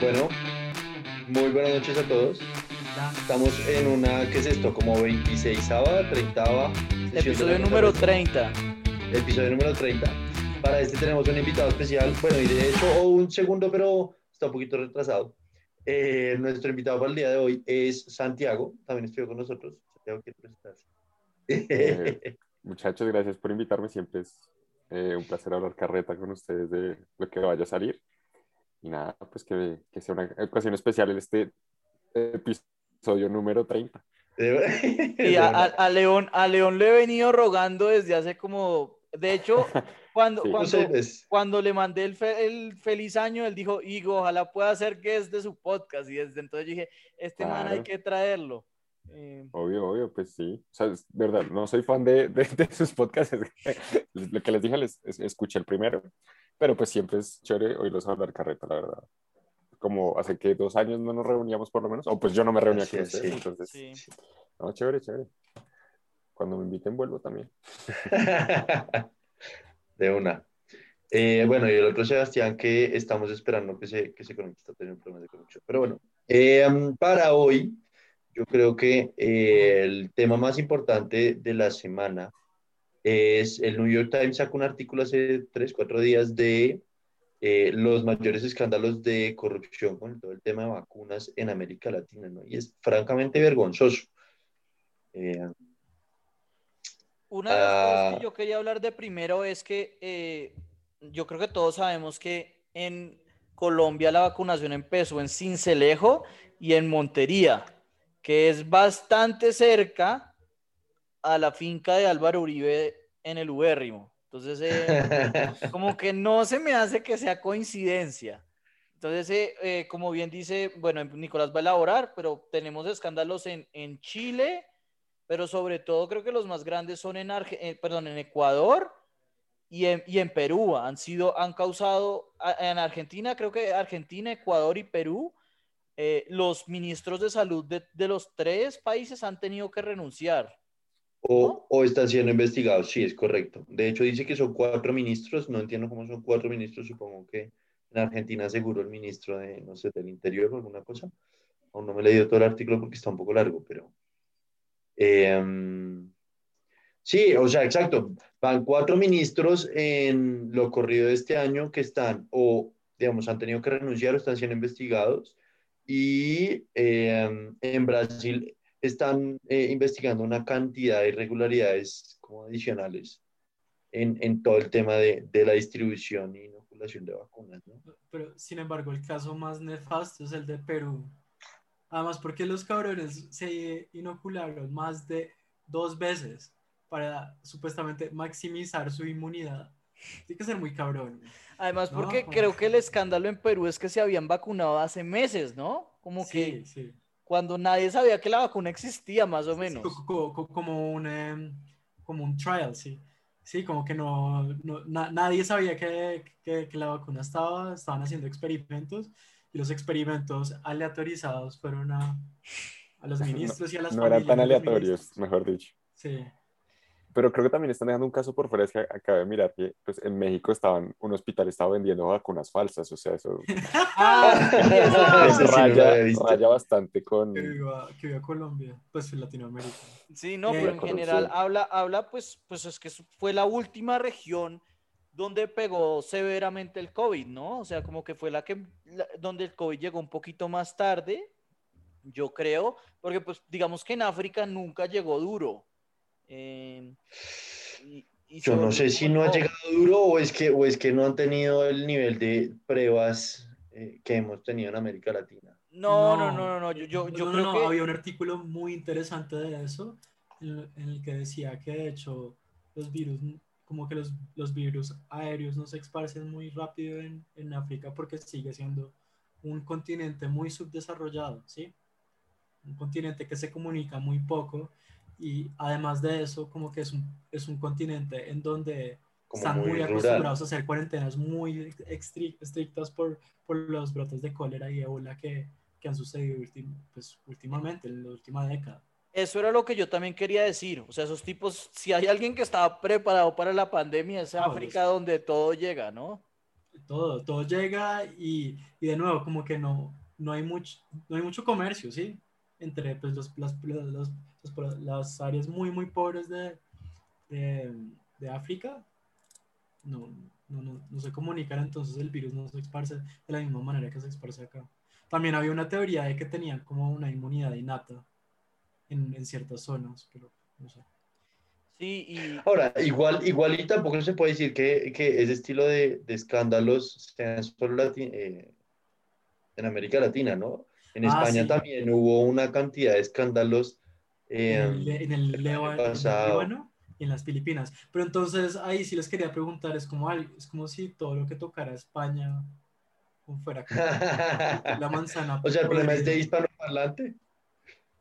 Bueno, muy buenas noches a todos. Estamos en una, ¿qué es esto? Como 26ava, 30 Episodio número 30. Episodio número 30. Para este tenemos un invitado especial, bueno, y de hecho un segundo, pero está un poquito retrasado. Eh, nuestro invitado para el día de hoy es Santiago, también estuvo con nosotros. Santiago, ¿qué presentarse? Eh, muchachos, gracias por invitarme. Siempre es eh, un placer hablar carreta con ustedes de lo que vaya a salir. Y nada, pues que, que sea una ocasión especial en este episodio número 30. Y a, a, León, a León le he venido rogando desde hace como, de hecho, cuando, cuando, cuando, le mandé el, el, feliz año, él dijo, Higo, ojalá pueda ser guest de su podcast. Y desde entonces dije, este man hay que traerlo. Eh, obvio, obvio, pues sí. O sea, es verdad, no soy fan de, de, de sus podcasts. Lo que les dije, les escuché el primero, pero pues siempre es chévere oírlos hablar carreta, la verdad. Como hace que dos años no nos reuníamos por lo menos, o pues yo no me reunía con ustedes, entonces. Sí. No, chévere, chévere. Cuando me inviten vuelvo también. de una. Eh, bueno, y el otro Sebastián que estamos esperando que se, que se conecte, está teniendo problemas de conexión. Pero bueno, eh, para hoy yo creo que eh, el tema más importante de la semana es el New York Times sacó un artículo hace tres, cuatro días de eh, los mayores escándalos de corrupción con todo el tema de vacunas en América Latina, ¿no? Y es francamente vergonzoso. Eh, Una de las cosas que ah, yo quería hablar de primero es que yo creo que todos sabemos que en Colombia la vacunación empezó en Cincelejo y en Montería que es bastante cerca a la finca de Álvaro Uribe en el Ubérrimo. Entonces, eh, como que no se me hace que sea coincidencia. Entonces, eh, eh, como bien dice, bueno, Nicolás va a elaborar, pero tenemos escándalos en, en Chile, pero sobre todo creo que los más grandes son en, perdón, en Ecuador y en, y en, Perú. Han sido, han causado, en Argentina, creo que Argentina, Ecuador y Perú eh, los ministros de salud de, los tres países han tenido que renunciar. O, o, están siendo investigados, sí, es correcto. De hecho, dice que son cuatro ministros, no entiendo cómo son cuatro ministros, supongo que en Argentina seguro el ministro de, no sé, del Interior o alguna cosa. Aún no me he leído todo el artículo porque está un poco largo, pero... Em, sí, o sea, exacto. Van cuatro ministros en lo corrido de este año que están o, digamos, han tenido que renunciar o están siendo investigados y em, en Brasil están eh, investigando una cantidad de irregularidades como adicionales en, en todo el tema de, de, la distribución e inoculación de vacunas. ¿no? Pero, sin embargo, el caso más nefasto es el de Perú. Además, porque los cabrones se inocularon más de dos veces para supuestamente maximizar su inmunidad. Tiene que ser muy cabrón. Además, porque creo que el escándalo en Perú es que se habían vacunado hace meses, ¿no? Como que cuando nadie sabía que la vacuna existía, más o menos. como, un, em, como un trial, sí. Sí, como que no, nadie sabía que, que, la vacuna estaba, estaban haciendo experimentos y los experimentos aleatorizados fueron a, a los ministros y a las No eran tan aleatorios, mejor dicho. Sí pero creo que también están dejando un caso por fuera, es que acabé de mirar que pues, en México estaban, un hospital estaba vendiendo vacunas falsas, o sea, eso, ah, raya, bastante con... Que viva, Colombia, pues en Latinoamérica. Sí, no, pero en general habla, habla pues, pues es que fue la última región donde pegó severamente el COVID, ¿no? O sea, como que fue la que, donde el COVID llegó un poquito más tarde, yo creo, porque pues digamos que en África nunca llegó duro. Em, Yo no sé si no ha llegado duro o es, que, o es que no han tenido el nivel de pruebas eh, que hemos tenido en América Latina. No, no, no, no, no, yo, yo, yo creo que... Había un artículo muy interesante de eso, en, el que decía que de hecho los virus, como que los, los virus aéreos no se esparcen muy rápido en, en África porque sigue siendo un continente muy subdesarrollado, ¿sí? Un continente que se comunica muy poco y además de eso, como que es un, es un continente en donde están muy, acostumbrados a hacer cuarentenas muy estrictas por, por los brotes de cólera y ébola que, que han sucedido pues, últimamente, en la última década. Eso era lo que yo también quería decir. O sea, esos tipos, si hay alguien que estaba preparado para la pandemia, es África donde todo llega, ¿no? todo, todo llega y, y de nuevo, como que no, no, hay, mucho, no hay mucho comercio, ¿sí? Entre pues, los, las, los, los, las áreas muy, muy pobres de, de, de África, no, no, no, no, se comunican, entonces el virus no se esparce de la misma manera que se esparce acá. También había una teoría de que tenían como una inmunidad innata en, en ciertas zonas, pero no sé. Sí, y... Ahora, igual, igual y tampoco se puede decir que, que ese estilo de, de escándalos sean solo eh, en América Latina, ¿no? En Ah, España sí. también hubo una cantidad de escándalos. Eh, en el, en el el. Líbano y en las Filipinas. Pero entonces ahí sí les quería preguntar, es como, es como si todo lo que tocara España fuera la manzana. o sea, el problema es de hispanoparlante.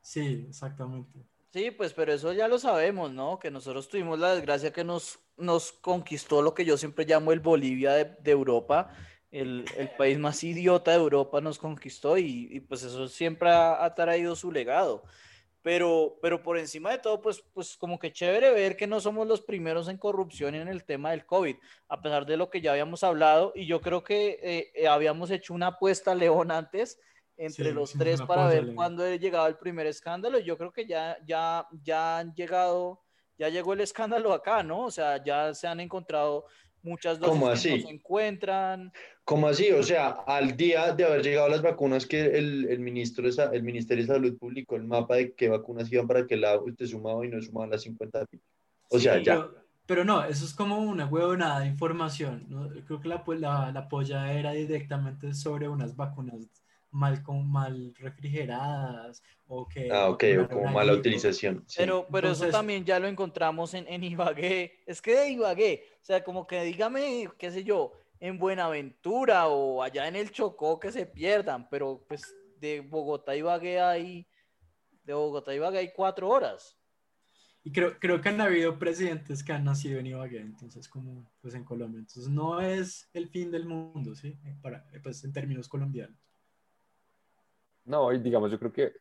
Sí, exactamente. Sí, pues, pero eso ya lo sabemos, ¿no? Que nosotros tuvimos la desgracia que nos, nos conquistó lo que yo siempre llamo el Bolivia de, de Europa, el, el país más idiota de Europa nos conquistó y, y, pues eso siempre ha, ha traído su legado. Pero, pero por encima de todo, pues, pues como que chévere ver que no somos los primeros en corrupción en el tema del COVID, a pesar de lo que ya habíamos hablado y yo creo que eh, eh, habíamos hecho una apuesta, León, antes entre Sí, los tres para ver León. cuándo llegaba el primer escándalo. y Yo creo que ya, ya, ya han llegado, ya llegó el escándalo acá, ¿no? O sea, ya se han encontrado muchas dosis ¿Cómo que así? no se encuentran. ¿Cómo así? O sea, al día de haber llegado las vacunas, que el, el, ministro el Ministerio de Salud publicó el mapa de qué vacunas iban para qué lado usted sumaba y no sumaba las 50 mil. O sea, Sí, ya. Pero, pero no, eso es como una huevonada de información. ¿no? Creo que la, po- la, la polla era directamente sobre unas vacunas mal, con, mal refrigeradas o que Ah, ok, o como a mala utilización. sí. Pero, pero eso Entonces- también ya lo encontramos en, en Ibagué. Es que de Ibagué, o sea, como que dígame, qué sé yo, en Buenaventura o allá en el Chocó que se pierdan, pero pues de Bogotá a Ibagué hay, de Bogotá Ibagué hay cuatro horas. Y creo, creo que han habido presidentes que han nacido en Ibagué, entonces como pues en Colombia. Entonces no es el fin del mundo, ¿sí? Para, pues en términos colombianos. No, y digamos, yo creo que,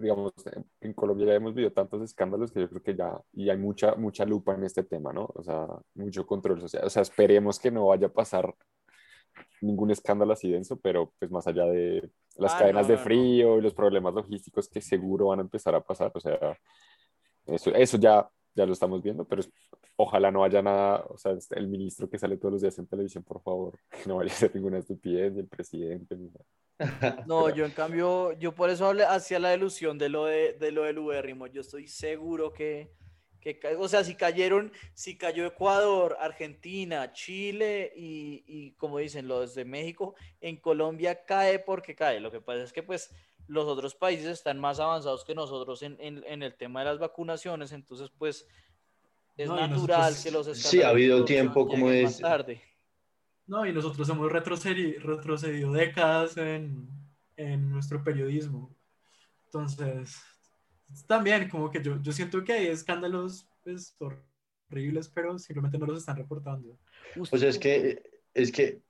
digamos, en Colombia ya hemos vivido tantos escándalos que yo creo que ya, y hay mucha, mucha lupa en este tema, ¿no? O sea, mucho control social. O sea, esperemos que no vaya a pasar ningún escándalo así denso, pero pues más allá de las Ah, cadenas no, de no, no. frío y los problemas logísticos que seguro van a empezar a pasar, o sea, eso, eso ya, ya lo estamos viendo, pero es- ojalá no haya nada, o sea, el ministro que sale todos los días en televisión, por favor, que no vaya a ser ninguna estupidez, ni el presidente, ni nada. No, yo en cambio, yo por eso hablé, hacía la ilusión de lo, de, de lo del ubérrimo. Yo estoy seguro que, que, o sea, si cayeron, si cayó Ecuador, Argentina, Chile y, y como dicen los de México, en Colombia cae porque cae. Lo que pasa es que pues los otros países están más avanzados que nosotros en, en, en el tema de las vacunaciones, entonces pues es No, natural nosotros- que los Sí, ha habido tiempo, como más es- tarde. No, y nosotros hemos retrocedi- retrocedido décadas en, en nuestro periodismo. Entonces, también como que yo, yo siento que hay escándalos pues, horribles, pero simplemente no los están reportando. O sea, es que, es que,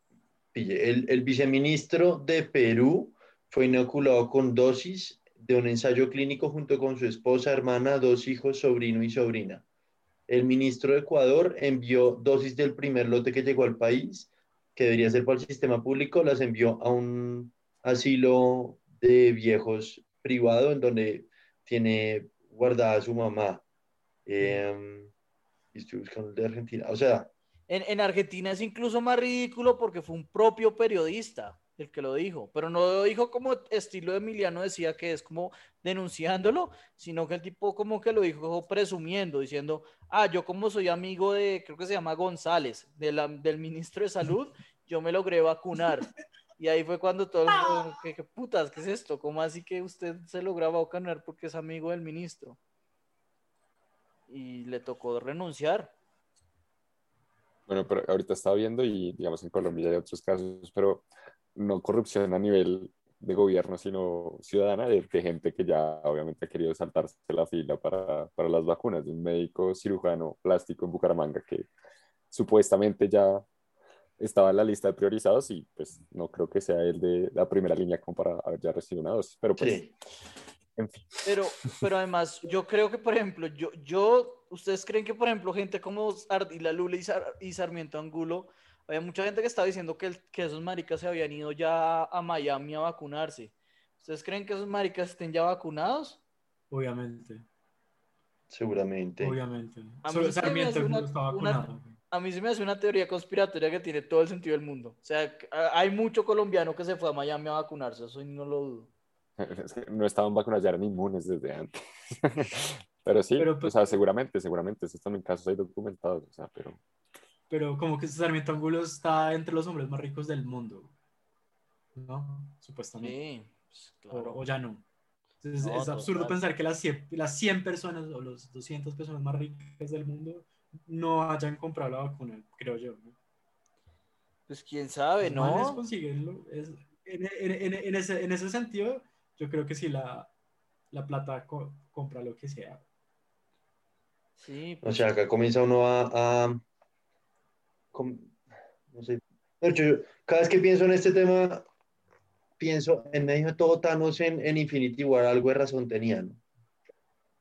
pille, el, el viceministro de Perú fue inoculado con dosis de un ensayo clínico junto con su esposa, hermana, dos hijos, sobrino y sobrina. El ministro de Ecuador envió dosis del primer lote que llegó al país, que debería ser para el sistema público, las envió a un asilo de viejos privado en donde tiene guardada a su mamá. Y estoy buscando el de Argentina. O sea, en Argentina es incluso más ridículo porque fue un propio periodista el que lo dijo, pero no lo dijo como estilo Emiliano decía que es como denunciándolo, sino que el tipo como que lo dijo presumiendo, diciendo, ah, yo como soy amigo de, creo que se llama González, del ministro de Salud, yo me logré vacunar. Y ahí fue cuando todos, ¿qué, qué putas, ¿qué es esto? ¿Cómo así que usted se logra vacunar porque es amigo del ministro? Y le tocó renunciar. Bueno, pero ahorita estaba viendo y digamos en Colombia hay otros casos, pero no corrupción a nivel de gobierno, sino ciudadana, de, de gente que ya obviamente ha querido saltarse la fila para, para las vacunas, de un médico cirujano plástico en Bucaramanga que supuestamente ya estaba en la lista de priorizados y pues no creo que sea el de la primera línea como para haber ya recibido una dosis, pero pues, sí. en fin. Pero, pero además, yo creo que, por ejemplo, yo, yo, ¿ustedes creen que, por ejemplo, gente como Ardila Lula y, Sar- y Sarmiento Angulo Había mucha gente que estaba diciendo que, el- que esos maricas se habían ido ya a Miami a vacunarse. ¿Ustedes creen que esos maricas estén ya vacunados? Obviamente, Seguramente. obviamente. A mí me hace una- una-. A se me hace una teoría conspiratoria que tiene todo el sentido del mundo. O sea, hay mucho colombiano que se fue a Miami a vacunarse, eso no lo dudo. Es que no estaban vacunados, ya eran inmunes desde antes. pero sí, Pero, o sea, seguramente, seguramente, estos también casos hay documentados, o sea, pero Pero como que Sarmiento Angulo está entre los hombres más ricos del mundo. ¿No? Supuestamente. Sí, pues, O, claro. o ya no. Entonces, No, es absurdo total. pensar que las 100, las 100 personas o los 200 personas más ricas del mundo no hayan comprado la vacuna, creo yo. ¿no? Pues quién sabe, ¿no? Es- en, en- en- en ese, en ese sentido, yo creo que sí la, la plata co- compra lo que sea. Sí, O pues, sea, acá comienza uno a, a- com- no sé. De hecho, yo cada vez que pienso en este tema, pienso en medio de todo Thanos en, en Infinity War, algo de razón tenía, ¿no?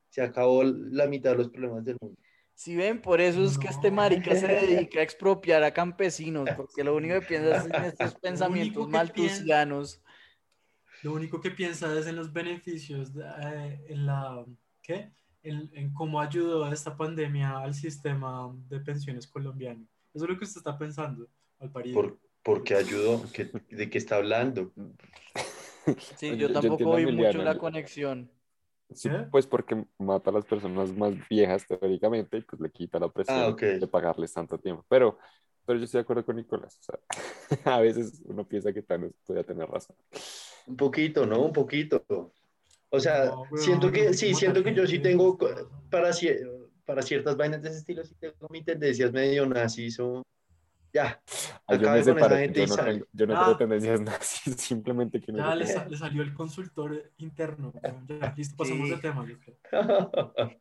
Se acabó la mitad de los problemas del mundo. si ven, por eso es que este No. marica se dedica a expropiar a campesinos, porque lo único que piensa es en estos pensamientos maltusianos. Lo único que piensa es en los beneficios, de- eh, en la, ¿qué? En, en cómo ayudó esta pandemia al sistema de pensiones colombiano. Eso es lo que usted está pensando, al parido. ¿Por, porque ayudó? ¿Qué- ¿De qué está hablando? Sí, Yo- yo yo tampoco vi mucho la yo- conexión. sí, ¿Qué? pues porque mata a las personas más viejas teóricamente y pues le quita la presión Ah, de pagarles tanto tiempo. Pero, pero yo estoy de acuerdo con Nicolás, o sea, a veces uno piensa que Thanos podía tener razón. Un poquito, ¿no? Un poquito. O sea, No, siento que, no sí, siento que yo sí tengo, para, para ciertas vainas de ese estilo, sí tengo mis tendencias medio nazis o... Ya, yo esa separo, gente yo no, sale. tengo, yo no Ah. tengo tendencias nazis, simplemente que no Ya le, qué. sa- le salió el consultor interno. Ya, listo, pasamos Sí. de tema. yo creo.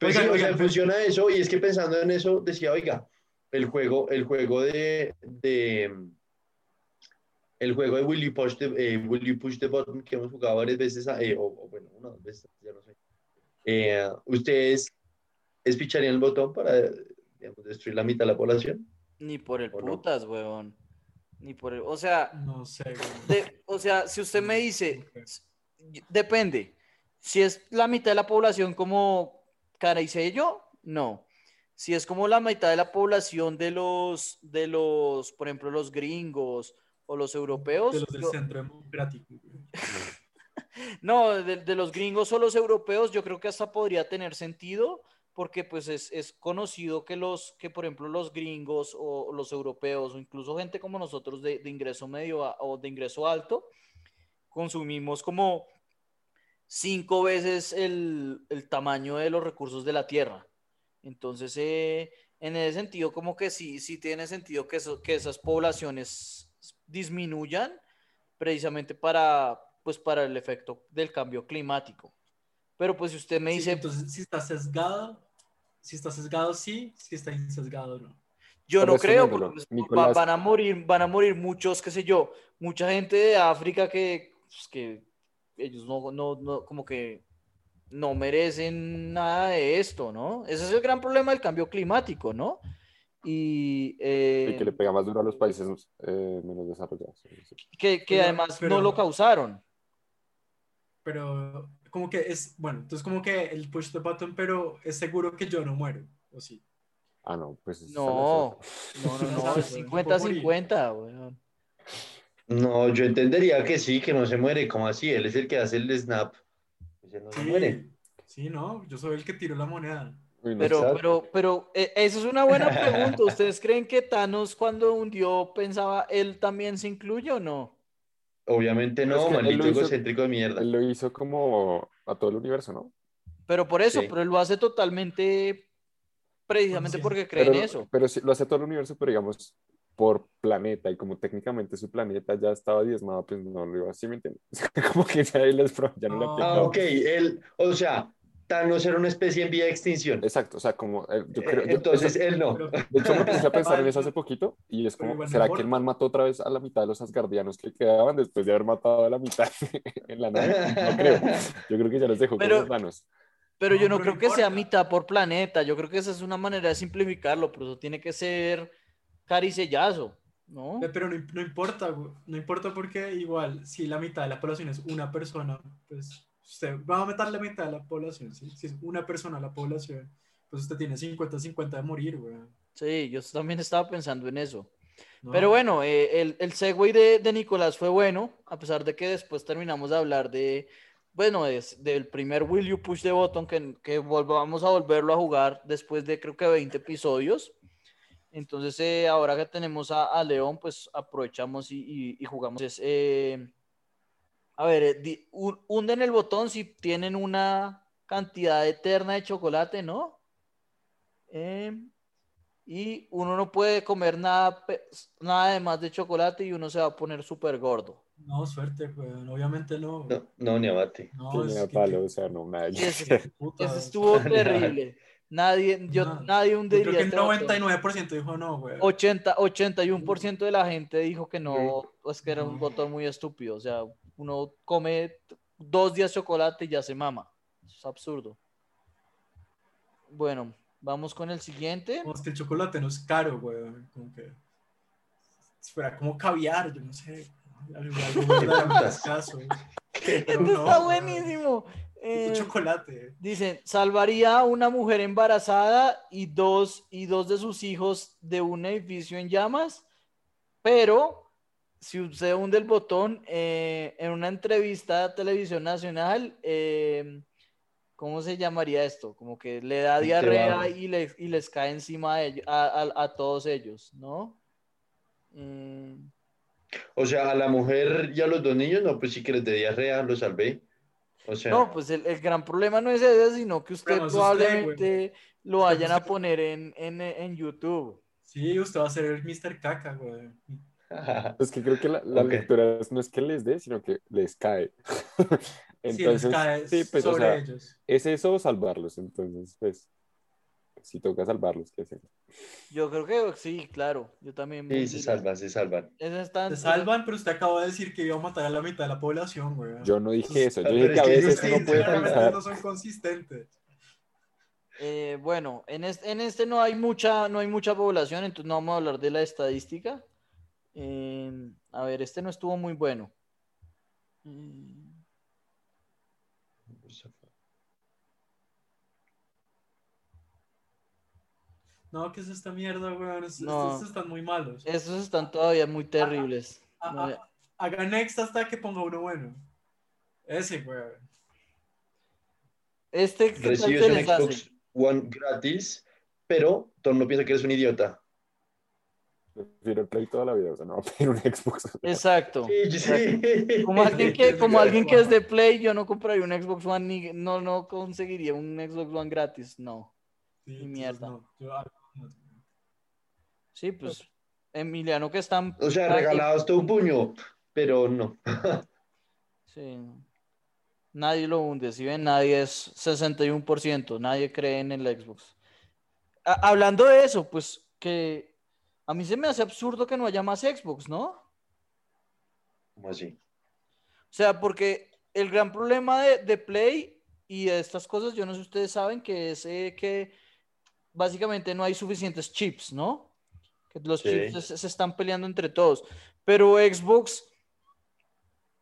Pues Oigan, sí, o oigan, sea, pero- funciona eso, y es que pensando en eso, decía, oiga, el juego, el juego de, de el juego de Will You Push the, eh, Will You Push the Button que hemos jugado varias veces, eh, o, o bueno, una o dos veces, ya no sé. Eh, ¿Ustedes espicharían el botón para digamos, destruir la mitad de la población? Ni por el ¿O no? putas, weón. Ni por el... O sea, No sé. de- o sea, si usted me dice, depende. Si es la mitad de la población como Caraicello, no. Si es como la mitad de la población de los, de los, por ejemplo, los gringos o los europeos. De los del yo- centro democrático. no, de, de los gringos o los europeos, yo creo que hasta podría tener sentido, porque pues es, es conocido que los, que por ejemplo los gringos o los europeos, o incluso gente como nosotros de, de ingreso medio a- o de ingreso alto, consumimos como cinco veces el, el tamaño de los recursos de la tierra. Entonces, eh, en ese sentido, como que sí, sí tiene sentido que, eso- que esas poblaciones disminuyan precisamente para, pues, para el efecto del cambio climático. Pero pues si usted me Sí, dice, entonces, si está sesgado, si está sesgado, sí. Si está insesgado, no. yo no creo, porque pues, Nicolás- van a morir, van a morir muchos, qué sé yo, mucha gente de África que, pues, que ellos no, no, no, como que no merecen nada de esto, ¿no? Ese es el gran problema del cambio climático, ¿no? Y, eh, Y que le pega más duro a los países eh, menos desarrollados. sí, sí. que, que Pero- además pero- no lo causaron. Pero como que es, bueno, entonces como que el push the button, pero es seguro que yo no muero, ¿o sí? Ah, no, pues. No, no, no, no, sabes, es weón, 50-50, weón. No, yo entendería que sí, que no se muere, como así, él es el que hace el snap. Pues no se muere. sí, no, yo soy el que tiro la moneda. Pero, pero, pero, eh, esa es una buena pregunta. ¿Ustedes creen que Thanos cuando hundió pensaba él también se incluye o no? Obviamente Pero es no, que maldito hizo- egocéntrico de mierda. Él lo hizo como a todo el universo, ¿no? Pero por eso, Sí. pero él lo hace totalmente precisamente porque cree Pero, en eso. pero sí, lo hace todo el universo, pero digamos por planeta y como técnicamente su planeta ya estaba diezmado, pues no lo iba así, ¿me entiendes? como que ya, él es pro- ya no le Ah, aplicaba. Ah, ok, él, o sea, Thanos era una especie en vía de extinción. Exacto, o sea, como eh, yo creo, Eh, yo- Entonces él no. De hecho me puse a pensar en eso hace poquito y es como, ¿será que importa. el man mató otra vez a la mitad de los asgardianos que quedaban después de haber matado a la mitad en la nave? No creo, yo creo que ya los dejó Pero- con los manos. Pero No, yo no pero creo que sea importa. mitad por planeta. Yo creo que esa es una manera de simplificarlo, pero eso tiene que ser caricellazo, ¿no? Pero no, no importa, no importa porque igual, si la mitad de la población es una persona, pues usted va a meter la mitad de la población, ¿sí? Si es una persona la población, pues usted tiene 50-50 de morir, güey. Sí, yo también estaba pensando en eso. ¿no? Pero bueno, eh, el, el segue de, de Nicolás fue bueno, a pesar de que después terminamos de hablar de, bueno, es- del primer Will You Push the Button, que, que volvamos a volverlo a jugar después de creo que 20 episodios. Entonces, eh, ahora que tenemos a, a León, pues aprovechamos y, y- y jugamos. Es, eh, a ver, eh, hunden el botón si tienen una cantidad eterna de chocolate, ¿no? Eh, y uno no puede comer nada, nada de más de chocolate y uno se va a poner súper gordo. No, suerte, güey. Obviamente no. No, no, ni abate. No, es que- palo, o sea, no, puta, Eso estuvo terrible. Nadie, yo, No, nadie Yo hundiría creo que el este botón. 99% dijo no, güey. 80, 81% de la gente dijo que no, pues que era un botón muy estúpido. O sea, uno come dos días chocolate y ya se mama. Es absurdo. Bueno, vamos con el siguiente. Como es que el chocolate no es caro, güey. Como que. Fuera como caviar, yo no sé. Algo, algo escaso. Este no, está buenísimo. Eh, chocolate. Dicen, salvaría a una mujer embarazada y dos, y dos de sus hijos de un edificio en llamas, pero si usted hunde el botón eh, en una entrevista a Televisión Nacional, eh, ¿cómo se llamaría esto? Como que le da diarrea y, le- y les cae encima a, ellos- a, a- a todos ellos, ¿no? Mm, O sea, a la mujer y a los dos niños, no, pues sí que les dé diarrea, los salvé. O sea, No, pues el, el gran problema no es ese, sino que usted probablemente lo vayan a poner en, en, en YouTube. Sí, usted va a ser el Mr. Caca, güey. Es que creo que la, la Ok. lectura es- no es que les dé, sino que les cae. sí, les Entonces, cae sí, pues, o sobre sea, ellos. es eso o salvarlos. Entonces, pues, si toca salvarlos, ¿qué hacemos? Yo creo que sí, claro. Yo también. sí, se salvan, se salvan. Se salvan, pero usted acaba de decir que iba a matar a la mitad de la población, güey. Yo no dije eso, yo dije es que a veces uno puede pensar. no son consistentes. Eh, bueno, en este, en este no hay mucha, no hay mucha población, entonces no vamos a hablar de la estadística. Eh, a ver, este no estuvo muy bueno. Mm, No, ¿qué es esta mierda, No. Estos están muy malos. Estos están todavía muy terribles. Ah, No, ah, Haga next hasta que ponga uno bueno. Ese, güey. Este, ¿qué tal Recibes un hace? Xbox One gratis, pero el mundo piensa que eres un idiota. Prefiero el Play toda la vida, o sea, no voy a pedir un Xbox. Exacto. Sí, sí. Como alguien que, como alguien que es de Play, yo no compraría un Xbox One ni no, no conseguiría un Xbox One gratis, no. Sí, mierda. no, yo- no. Sí, pues Emiliano que están. O sea, regalados todo un puño, pero no. Sí. Nadie lo hunde, si ven, nadie es 61%, nadie cree en el Xbox. A- hablando de eso, pues que a mí se me hace absurdo que no haya más Xbox, ¿no? ¿Cómo así? O sea, porque el gran problema de, de Play y de estas cosas, yo no sé si ustedes saben, que es eh, que básicamente no hay suficientes chips, ¿no? Que los Sí. chips se, se están peleando entre todos. Pero Xbox,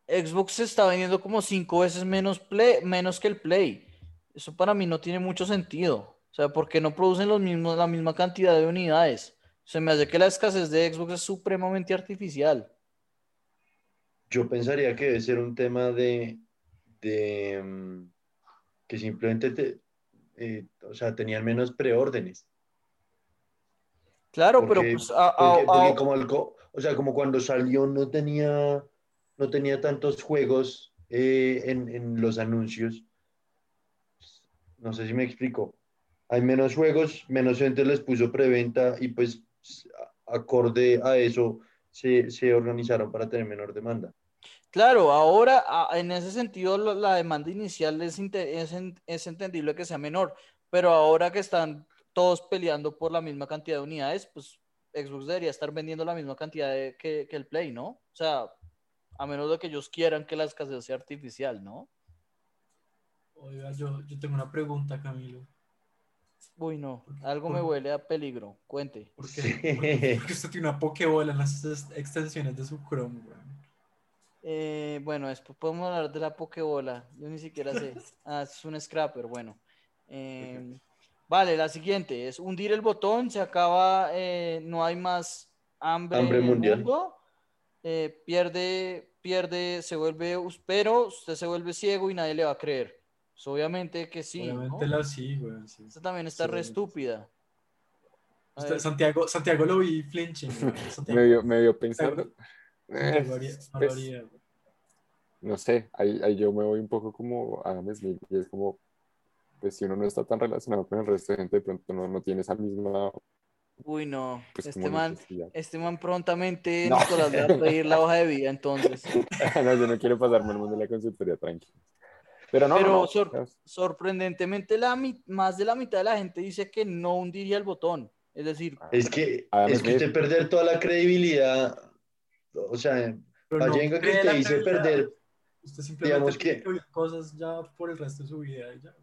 Xbox se está vendiendo como cinco veces menos, play, menos que el Play. Eso para mí no tiene mucho sentido. O sea, porque no producen los mismos, la misma cantidad de unidades. Se me hace que la escasez de Xbox es supremamente artificial. Yo pensaría que debe ser un tema de, de mm, que simplemente te- eh, o sea, tenían menos preórdenes. Claro, pero pues a- a- Porque, a- como o sea, como cuando salió no tenía, no tenía tantos juegos eh, en, en los anuncios. No sé si me explico. Hay menos juegos, menos gente les puso preventa y pues acorde a eso se, se organizaron para tener menor demanda. Claro, ahora en ese sentido la demanda inicial es, es, en- es entendible que sea menor, pero ahora que están todos peleando por la misma cantidad de unidades, pues Xbox debería estar vendiendo la misma cantidad de- que, que el Play, ¿no? O sea, a menos de que ellos quieran que la escasez sea artificial, ¿no? Oiga, yo, yo tengo una pregunta, Camilo. Uy, no, algo me huele a peligro. Cuente. ¿Por qué? Porque, porque usted tiene una pokebola en las ex- extensiones de su Chrome, weón. Eh, bueno, después podemos hablar de la Pokébola. Yo ni siquiera sé. Ah, es un scrapper, bueno. Eh, vale, la siguiente es hundir el botón, se acaba, eh, no hay más hambre, Hambre en el mundial. mundo, eh, pierde, pierde, se vuelve, pero usted se vuelve ciego y nadie le va a creer. Pues obviamente que sí, ¿no? Obviamente la sí, weón. Sí. Esta también está Sí, re estúpida. Usted- Santiago, Santiago lo vi flinching, Medio, medio pensando. Santiago eh, no pues, no sé, ahí, ahí yo me voy un poco como a Adam Smith y es como, pues si uno no está tan relacionado con el resto de gente, de pronto no, no tiene esa misma, Uy, no, pues este man, necesidad. este man prontamente No. Nicolás le va a pedir la hoja de vida, entonces. no, yo no quiero pasarme el mundo de la consultoría tranquilo. Pero no, Pero no, no, sor- no, sorprendentemente la más de la mitad de la gente dice que no hundiría el botón. Es decir, Es que, es que usted perder toda la credibilidad, o sea, Pero no Vallenga que la dice perder, Usted simplemente digamos que- cosas ya por el resto de su vida ya,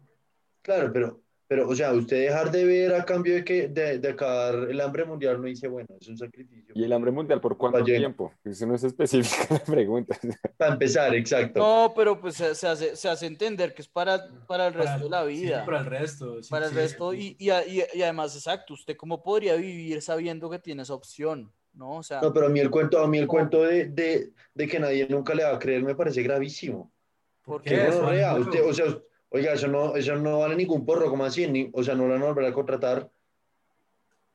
claro, pero, pero, o sea, usted dejar de ver a cambio de que de, de acabar el hambre mundial, no dice, bueno, es un sacrificio. ¿Y el hambre mundial por cuánto tiempo? Eso no es específica la pregunta. Para empezar, exacto. no, pero pues se, se hace, se hace entender que es para, para el resto Para- de la sí, vida. para el resto. sí, para el sí, resto, sí. y, y, y- y además, exacto, ¿usted cómo podría vivir sabiendo que tiene esa opción? ¿No? O sea, No, pero a mí el cuento, a mí el ¿Cómo? cuento de, de, de que nadie nunca le va a creer me parece gravísimo. ¿por ¿Qué Qué usted, o sea, oiga, eso no, eso no vale ningún porro, como así? Ni- o sea, no lo van a volver a contratar.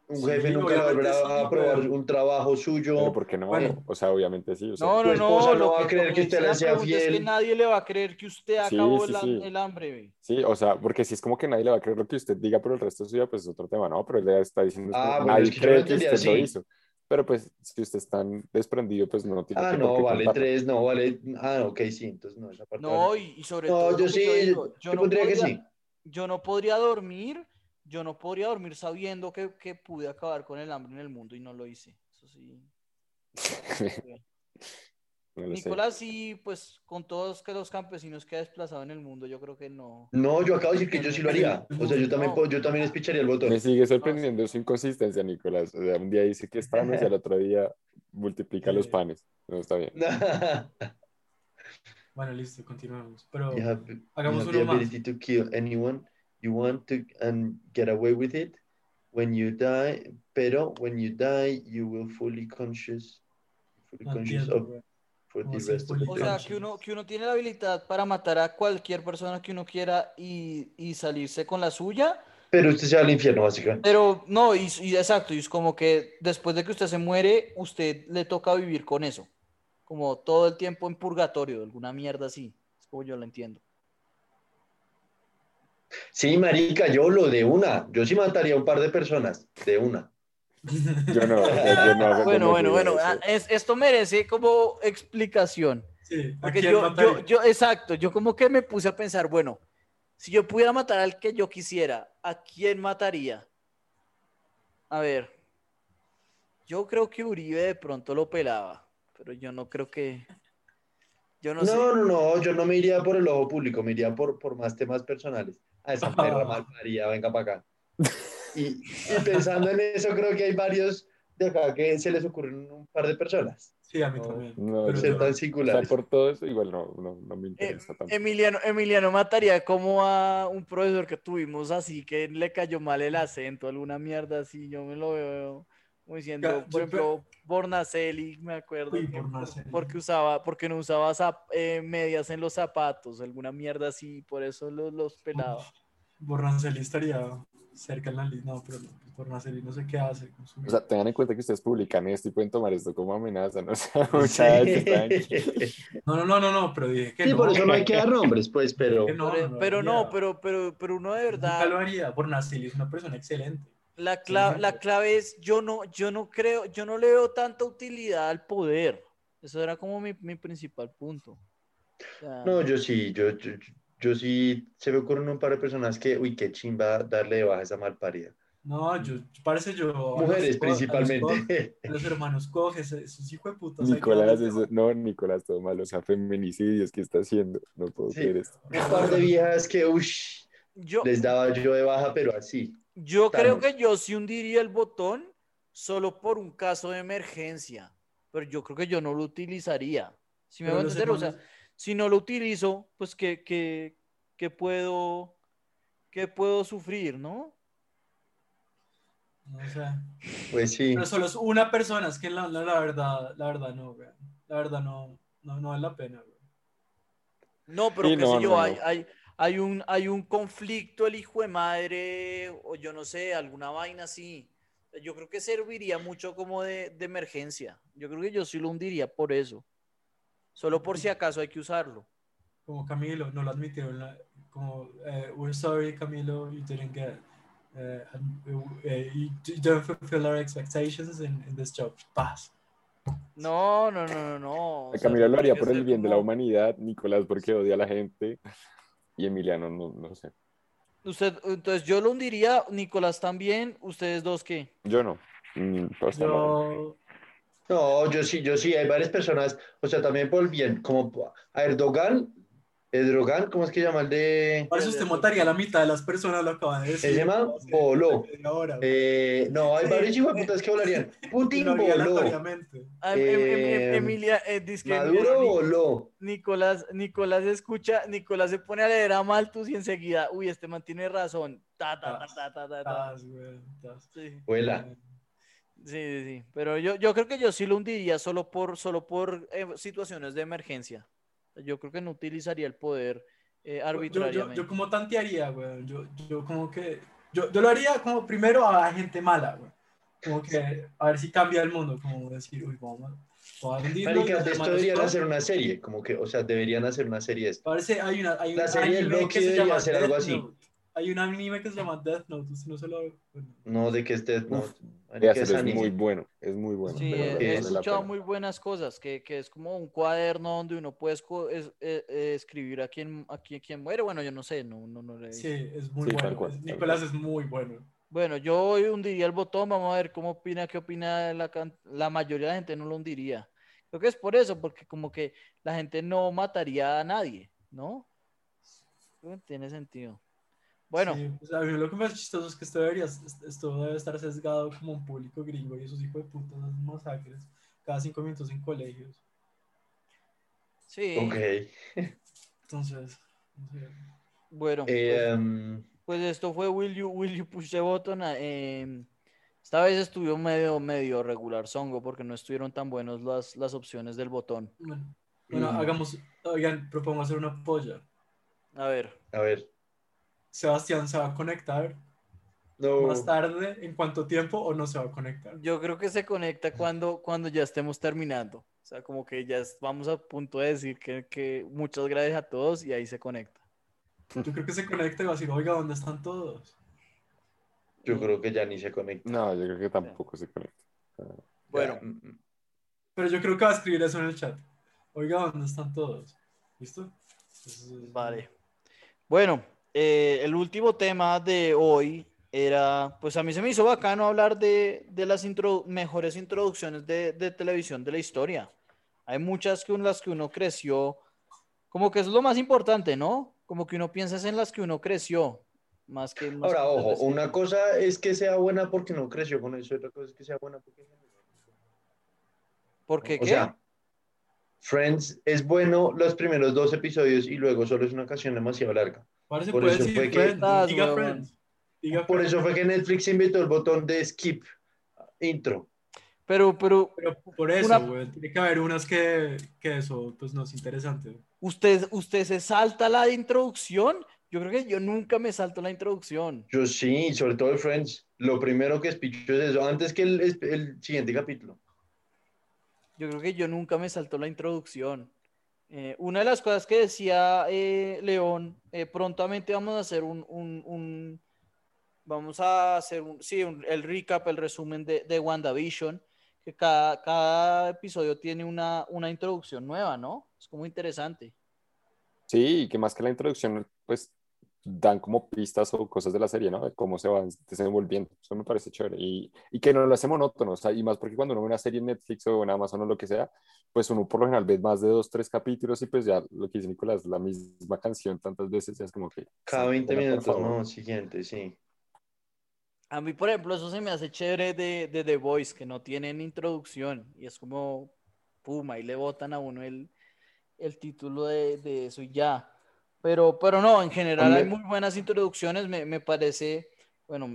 Un Sí, jefe nunca va a volver a aprobar pero- un trabajo Pero suyo. ¿por qué no? Bueno. O sea, obviamente sí. o sea, No, no, no. no lo va a creer que usted le sea pregunta Es que fiel. nadie le va a creer que usted acabó sí, el, sí. el hambre. güey. Sí, o sea, porque si es como que nadie le va a creer lo que usted diga por el resto de su vida, pues es otro tema, ¿no? Pero él está diciendo Ah, como, bueno, nadie es que cree que usted lo hizo. Pero pues, si usted es tan desprendido, pues no tiene Ah, no, vale tres, no, vale. Ah, ok, sí, entonces no, esa parte No, vale. y, sobre No, todo, yo sí, digo, yo, yo no pondría que podría- sí. yo no podría dormir, yo no podría dormir sabiendo que, que pude acabar con el hambre en el mundo y no lo hice. Eso sí. No lo sé. Nicolás, sí, pues con todos que los campesinos que ha desplazado en el mundo, yo creo que no. No, yo acabo de decir que yo sí lo haría. O sea, yo también, No. puedo- yo también espicharía el botón. Me sigue sorprendiendo su inconsistencia, Nicolás. O sea, un día dice que es panes y al otro día multiplica los panes. No, está bien. Bueno, listo, continuamos. Pero You have, you Hagamos uno más. ability to kill anyone you want to and get away with it when you die, pero when you die, you will fully conscious, fully no conscious entiendo, of. For ¿Cómo the así rest of the fully O sea, que uno, que uno tiene la habilidad para matar a cualquier persona que uno quiera y, y salirse con la suya, Pero usted se va al infierno, básicamente. pero no, y, y exacto, y es como que después de que usted se muere, usted le toca vivir con eso, como todo el tiempo en purgatorio, alguna mierda así, es como yo lo entiendo. Sí, marica, yo lo de una. Yo sí mataría a un par de personas, de una. Yo no, yo, yo no hago- yo Bueno, no bueno, bueno, ah, es- esto merece como explicación. Sí, ¿a Porque yo, yo, yo, exacto, yo como que me puse a pensar, bueno, si yo pudiera matar al que yo quisiera, ¿a quién mataría? A ver, yo creo que Uribe de pronto lo pelaba, pero yo no creo que, yo no, No, sé. no, no, yo no me iría por el ojo público, me iría por, por más temas personales. A esa perra malparida, venga para acá. Y, y pensando en eso, creo que hay varios de acá que se les ocurren un par de personas. Sí, a mí No, también. no, Pero Ser tan O sea, singulares. por todo eso, igual no, no, no me Eh, interesa tanto. Emiliano, Emiliano mataría como a un profesor que tuvimos así, que le cayó mal el acento, alguna mierda así, yo me lo veo como diciendo, Ya, por ejemplo, Bornacelli, me acuerdo, que- Bornacelli. porque usaba, porque no usaba zap- eh, medias en los zapatos, alguna mierda así, por eso los, los pelaba. Borranceli estaría cerca en la lista. No, pero no, Borranceli no sé qué hace con su O sea, tengan en cuenta que ustedes publican esto y pueden tomar esto como amenaza, ¿no? O sea, Sí. muchachos, tranquilos. No, no, no, no, no, pero dije que Sí, no. por eso no hay que dar nombres, pues, pero no, pero no pero no, pero, pero, pero uno de Nunca lo verdad, haría. Bornacelli es una persona excelente. la, cla- la ejemplo. clave es, yo no, yo no creo, yo no le veo tanta utilidad al poder. Eso era como mi, mi principal punto. O sea, no, yo sí, yo, yo, yo sí, se me ocurren un par de personas que, uy, qué chimba darle de baja a esa malparida. No, yo, parece yo. Mujeres co- a los co- principalmente. Los hermanos coges, esos hijos de putas. Nicolás, eso- no, Nicolás, todo mal, o sea, feminicidios que está haciendo, no puedo Sí. creer esto. Un par de viejas que, uy, yo, les daba yo de baja, pero así. Yo creo Thanos. que yo sí hundiría el botón solo por un caso de emergencia, pero yo creo que yo no lo utilizaría. Si me voy a entender, o sea, si no lo utilizo, pues que, que, que puedo, que puedo sufrir, ¿no? No sé. Pues sí. Pero solo es una persona, es que la, la, la verdad, la verdad no, güey. La verdad no, no, no vale la pena, güey. No, pero Sí, qué no, sé yo, no, hay, no. hay, hay un, hay un conflicto, el hijo de madre, o yo no sé, alguna vaina así. Yo creo que serviría mucho como de, de emergencia. Yo creo que yo sí lo hundiría por eso. Solo por si acaso hay que usarlo. Como Camilo, no lo admitieron. la- como, eh, we're sorry, Camilo, you didn't get, eh, you don't fulfill our expectations in, in this job. Paz. No, no, no, no, no. o sea, Camila lo haría por el bien de la humanidad, Nicolás porque odia a la gente y Emiliano no, no sé. Usted, entonces yo lo hundiría, Nicolás también, ustedes dos qué. Yo no. Mm, pues. Yo, No, yo sí, yo sí, hay varias personas, o sea, también por el bien, como a Erdogan, Erdogan, ¿cómo es que llama el de...? por eso usted mataría a la mitad de las personas, lo acaba de decir. Se llama güey. Eh, no, hay varios hijueputas que volarían. Putin voló, em- em- em- Eh, Emilia, eh, Maduro voló. Nicolás, Nicolás escucha, Nicolás se pone a leer a Malthus y enseguida, uy, este man tiene razón. Ta, ta, ta, ta, ta, ta, ta. Sí, Vuela. Sí, sí, sí. Pero yo, yo creo que yo sí lo hundiría solo por, solo por eh, situaciones de emergencia. Yo creo que no utilizaría el poder eh, Yo, yo, arbitrariamente. yo como tantearía, güey. Yo, yo como que. Yo, yo lo haría como primero a gente mala, güey. Como que a ver si cambia el mundo. Como decir, uy, vamos. vamos a los de esto deberían hacer una serie, como que, o sea, deberían hacer una serie de esto. Parece, hay una. Hay La un serie del Loki que se debería llama ser algo así. Note. Hay un anime que se llama Death Note. No se lo. No, de que esté, no, Uf, marica, Ese es es anime. muy bueno, es muy bueno. Sí, he, vale escuchado muy buenas cosas, que, que es como un cuaderno donde uno puede es- eh, eh, escribir a quién, a quién, quién muere. Bueno, yo no sé, no, no, no le Sí, es muy Sí, bueno. cual, Es- Nicolás es muy bueno. Bueno, yo hoy hundiría el botón, vamos a ver cómo opina, qué opina la, la mayoría de la gente no lo hundiría. Creo que es por eso, porque como que la gente no mataría a nadie, ¿no? Tiene sentido. Bueno, Sí, pues, a mí lo que más chistoso es que esto, debería, esto debe estar sesgado como un público gringo y esos hijos de putas hacen masacres cada cinco minutos en colegios. sí, Ok. Entonces, no sé. bueno, Eh, pues, um, pues esto fue Will You, Will You Push the Button. em, esta vez estuvo medio, medio regular songo porque no estuvieron tan buenos las, las opciones del botón. Bueno, bueno, Mm. hagamos, oigan, propongo hacer una polla. A ver, a ver. Sebastián se va a conectar No. más tarde, ¿en cuánto tiempo o no se va a conectar? yo creo que se conecta cuando, cuando ya estemos terminando. O sea, como que ya vamos a punto de decir que, que muchas gracias a todos y ahí se conecta. Yo creo que se conecta y va a decir, oiga, ¿dónde están todos? Yo creo que ya ni se conecta. No, yo creo que tampoco se conecta. Bueno, Ya, mm, mm. Pero yo creo que va a escribir eso en el chat. Oiga, ¿dónde están todos? ¿Listo? Entonces, Vale. Bueno, eh, el último tema de hoy era, pues a mí se me hizo bacano hablar de, de las mejores introducciones de, de televisión de la historia. Hay muchas que en las que uno creció, como que eso es lo más importante, ¿no? Como que uno piensa en las que uno creció, más que... más Ahora, que ojo, que- una cosa es que sea buena porque no creció con eso, otra cosa es que sea buena porque... ¿Por qué O qué? sea, Friends es bueno los primeros dos episodios y luego solo es una ocasión demasiado larga. Por puede eso decir fue que- Friends, Estás, diga huevón. Friends. Diga Por Friends. eso fue que Netflix inventó el botón de skip intro. Pero, pero, Pero por eso, Una- güey, tiene que haber unas que, que eso, pues no es interesante. ¿usted, ¿usted se salta la introducción? Yo creo que yo nunca me salto la introducción. Yo sí, sobre todo el Friends. Lo primero que espicho es eso, antes que el, el siguiente capítulo. Yo creo que yo nunca me saltó la introducción. Eh, una de las cosas que decía eh, León, eh, prontamente vamos a hacer un, un- vamos a hacer un, sí, el recap, el resumen de, de WandaVision, que cada, cada episodio tiene una, una introducción nueva, ¿no? Es como interesante. Sí, y que más que la introducción, pues dan como pistas o cosas de la serie, ¿no? De cómo se van desenvolviendo. Eso me parece chévere. Y, y que no lo hace monótono, o sea, y más porque cuando uno ve una serie en Netflix o en Amazon o lo que sea, pues uno por lo general ve más de dos, tres capítulos y pues ya lo que dice Nicolás, la misma canción tantas veces, ya es como que... Cada sí, 20 ya, por minutos, no, siguiente, sí. A mí, por ejemplo, eso se me hace chévere de, de The Voice, que no tienen introducción y es como, puma, y le botan a uno el, el título de, de eso y ya. Pero, pero no, en general hay muy buenas introducciones, me, me parece, bueno,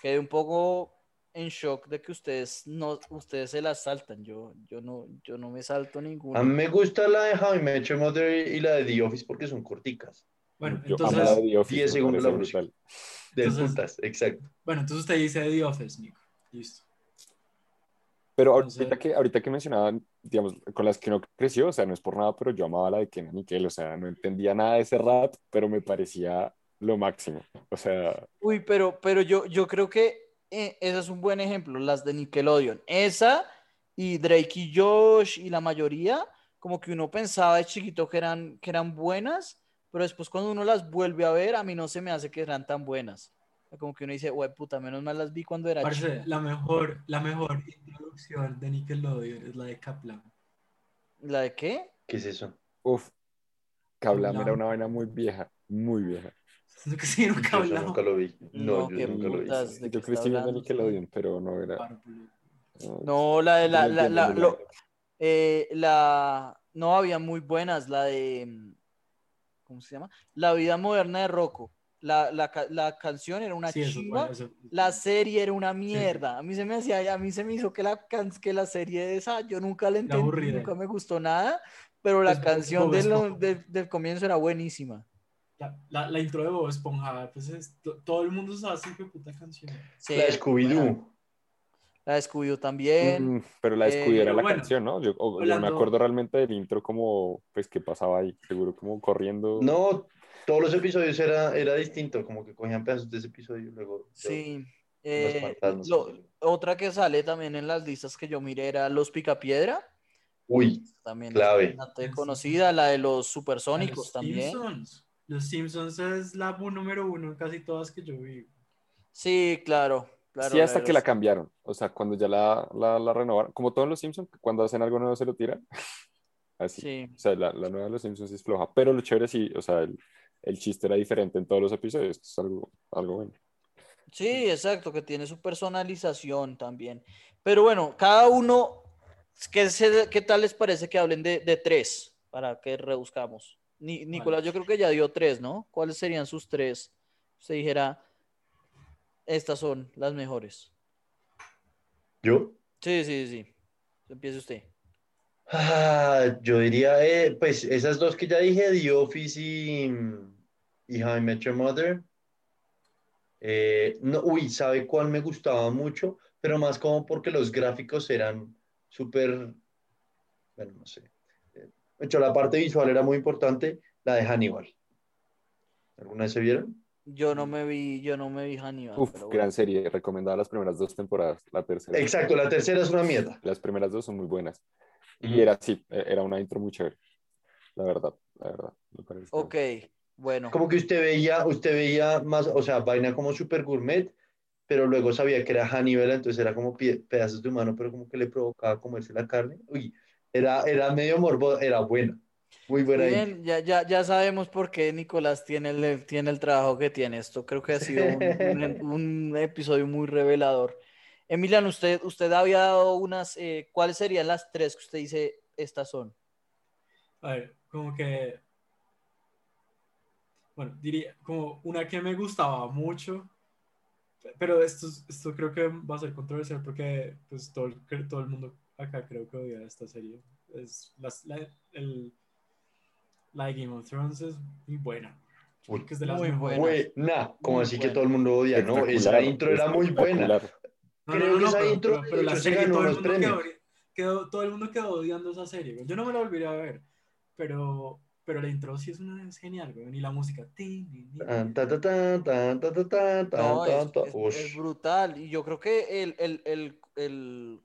quedé un poco en shock de que ustedes no, ustedes se las saltan, yo, yo no, yo no me salto ninguna. A mí me gusta la de How I Met Your Mother y la de The Office porque son corticas. Bueno, Yo amo entonces, la de The Office, 10 me segundos la música. brutal. De putas, exacto. bueno, entonces usted dice The Office, Nico. Listo. Pero Entonces- ahorita que, ahorita que mencionaban, digamos, con las que no creció, o sea, no es por nada, pero yo amaba la de Kenan Kel, o sea, no entendía nada de ese rap, pero me parecía lo máximo. O sea, Uy, pero, pero yo, yo creo que eh, ese es un buen ejemplo, las de Nickelodeon. Esa y Drake y Josh y la mayoría, como que uno pensaba de chiquito que eran, que eran buenas, pero después cuando uno las vuelve a ver, a mí no se me hace que eran tan buenas. Como que uno dice, güey, puta, menos mal las vi cuando era Parce, chico. la mejor, la mejor introducción de Nickelodeon es la de Kaplan. ¿La de qué? ¿Qué es eso? uff, Kablam era una vaina muy vieja, muy vieja. Sí, nunca Yo nunca lo vi. No, No, yo qué nunca lo vi. putas. ¿de qué Yo crecí viendo? Nickelodeon, pero no era. No, la de la, no la, la, lo- eh, la, no había muy buenas, la de, mm, ¿cómo se llama? La vida moderna de Rocco. La, la, la canción era una Sí, eso, chimba, bueno, eso- la serie era una mierda. A mí se me hacía, a mí se me hizo que la, can- que la serie esa, yo nunca la entendí, aburrida. nunca me gustó nada, pero la Pues, canción Bob de lo- Esponja. del- comienzo era buenísima. La, la, la intro de Bob Esponja, pues es- to- todo el mundo sabe de puta canción. Sí, La de Scooby-Doo. La de Scooby-Doo también. Mm, pero la Eh, descubrió era la bueno, canción, ¿no? Yo, yo me hablando- acuerdo realmente del intro como, pues, qué pasaba ahí, seguro como corriendo. No, todos los episodios era, era distinto, como que cogían pedazos de ese episodio y luego... Sí. Eh, lo- otra que sale también en las listas que yo miré era Los Picapiedra. Uy, También Clave. es conocida, la de los supersónicos Los también. Simpsons. Los Simpsons es la número uno en casi todas que yo vi. Sí, claro. claro sí, hasta que la cambiaron. O sea, cuando ya la, la, la renovaron. Como todos los Simpsons, cuando hacen algo nuevo se lo tiran. Así. Sí, O sea, la, la nueva de los Simpsons es floja. Pero lo chévere sí, o sea, el, el chiste era diferente en todos los episodios. que Es algo, algo bueno. sí, exacto, que tiene su personalización también. Pero bueno, cada uno, ¿qué, se- qué tal les parece que hablen de, de tres para que reduzcamos? Ni- Nicolás, yo creo que ya dio tres, ¿no? ¿Cuáles serían sus tres? Se dijera, estas son las mejores. ¿yo? Sí, sí, sí. Empiece usted. Ah, yo diría, eh, pues esas dos que ya dije, The Office y, y How I Met Your Mother. Eh, no, uy, ¿sabe cuál me gustaba mucho? Pero más como porque los gráficos eran súper, bueno, no sé. Eh, De hecho, la parte visual era muy importante, la de Hannibal. ¿Alguna vez se vieron? Yo no me vi, yo no me vi Hannibal. Uf, pero bueno. gran serie. Recomendada las primeras dos temporadas. La tercera. Exacto, la tercera es una mierda. Las primeras dos son muy buenas. Y era así, eh, era una intro muy chévere. La verdad, la verdad. me parece. Ok, bueno. Como que usted veía, usted veía más, o sea, vaina como super gourmet, pero luego sabía que era Hannibal, entonces era como pie- pedazos de humano, pero como que le provocaba comerse la carne. Uy, era, era medio morbo, era buena, muy buena. Bien, ya, ya, ya sabemos por qué Nicolás tiene el, tiene el trabajo que tiene. Esto creo que ha sido un, un- un episodio muy revelador. Emiliano, usted, usted había dado unas, eh, ¿cuáles serían las tres que usted dice estas son? A ver, como que. Bueno, diría, como una que me gustaba mucho, pero esto, es- esto creo que va a ser controversial porque pues todo, todo el mundo acá creo que odia esta serie. Es las- la, el, la de Game of Thrones es muy buena. Yo creo que es de las Muy mejores. buena. Como así que todo el mundo odia, ¿no? Esa intro era muy buena. No, Creo no, no, que no, esa pero, intro, pero- pero la se serie, todo el, mundo quedó, todo el mundo quedó odiando esa serie. güey. Yo no me la volvería a ver, pero, pero la intro sí es, una, es genial, güey. Y la música. No, es, brutal. Y yo creo que el, el, el, el-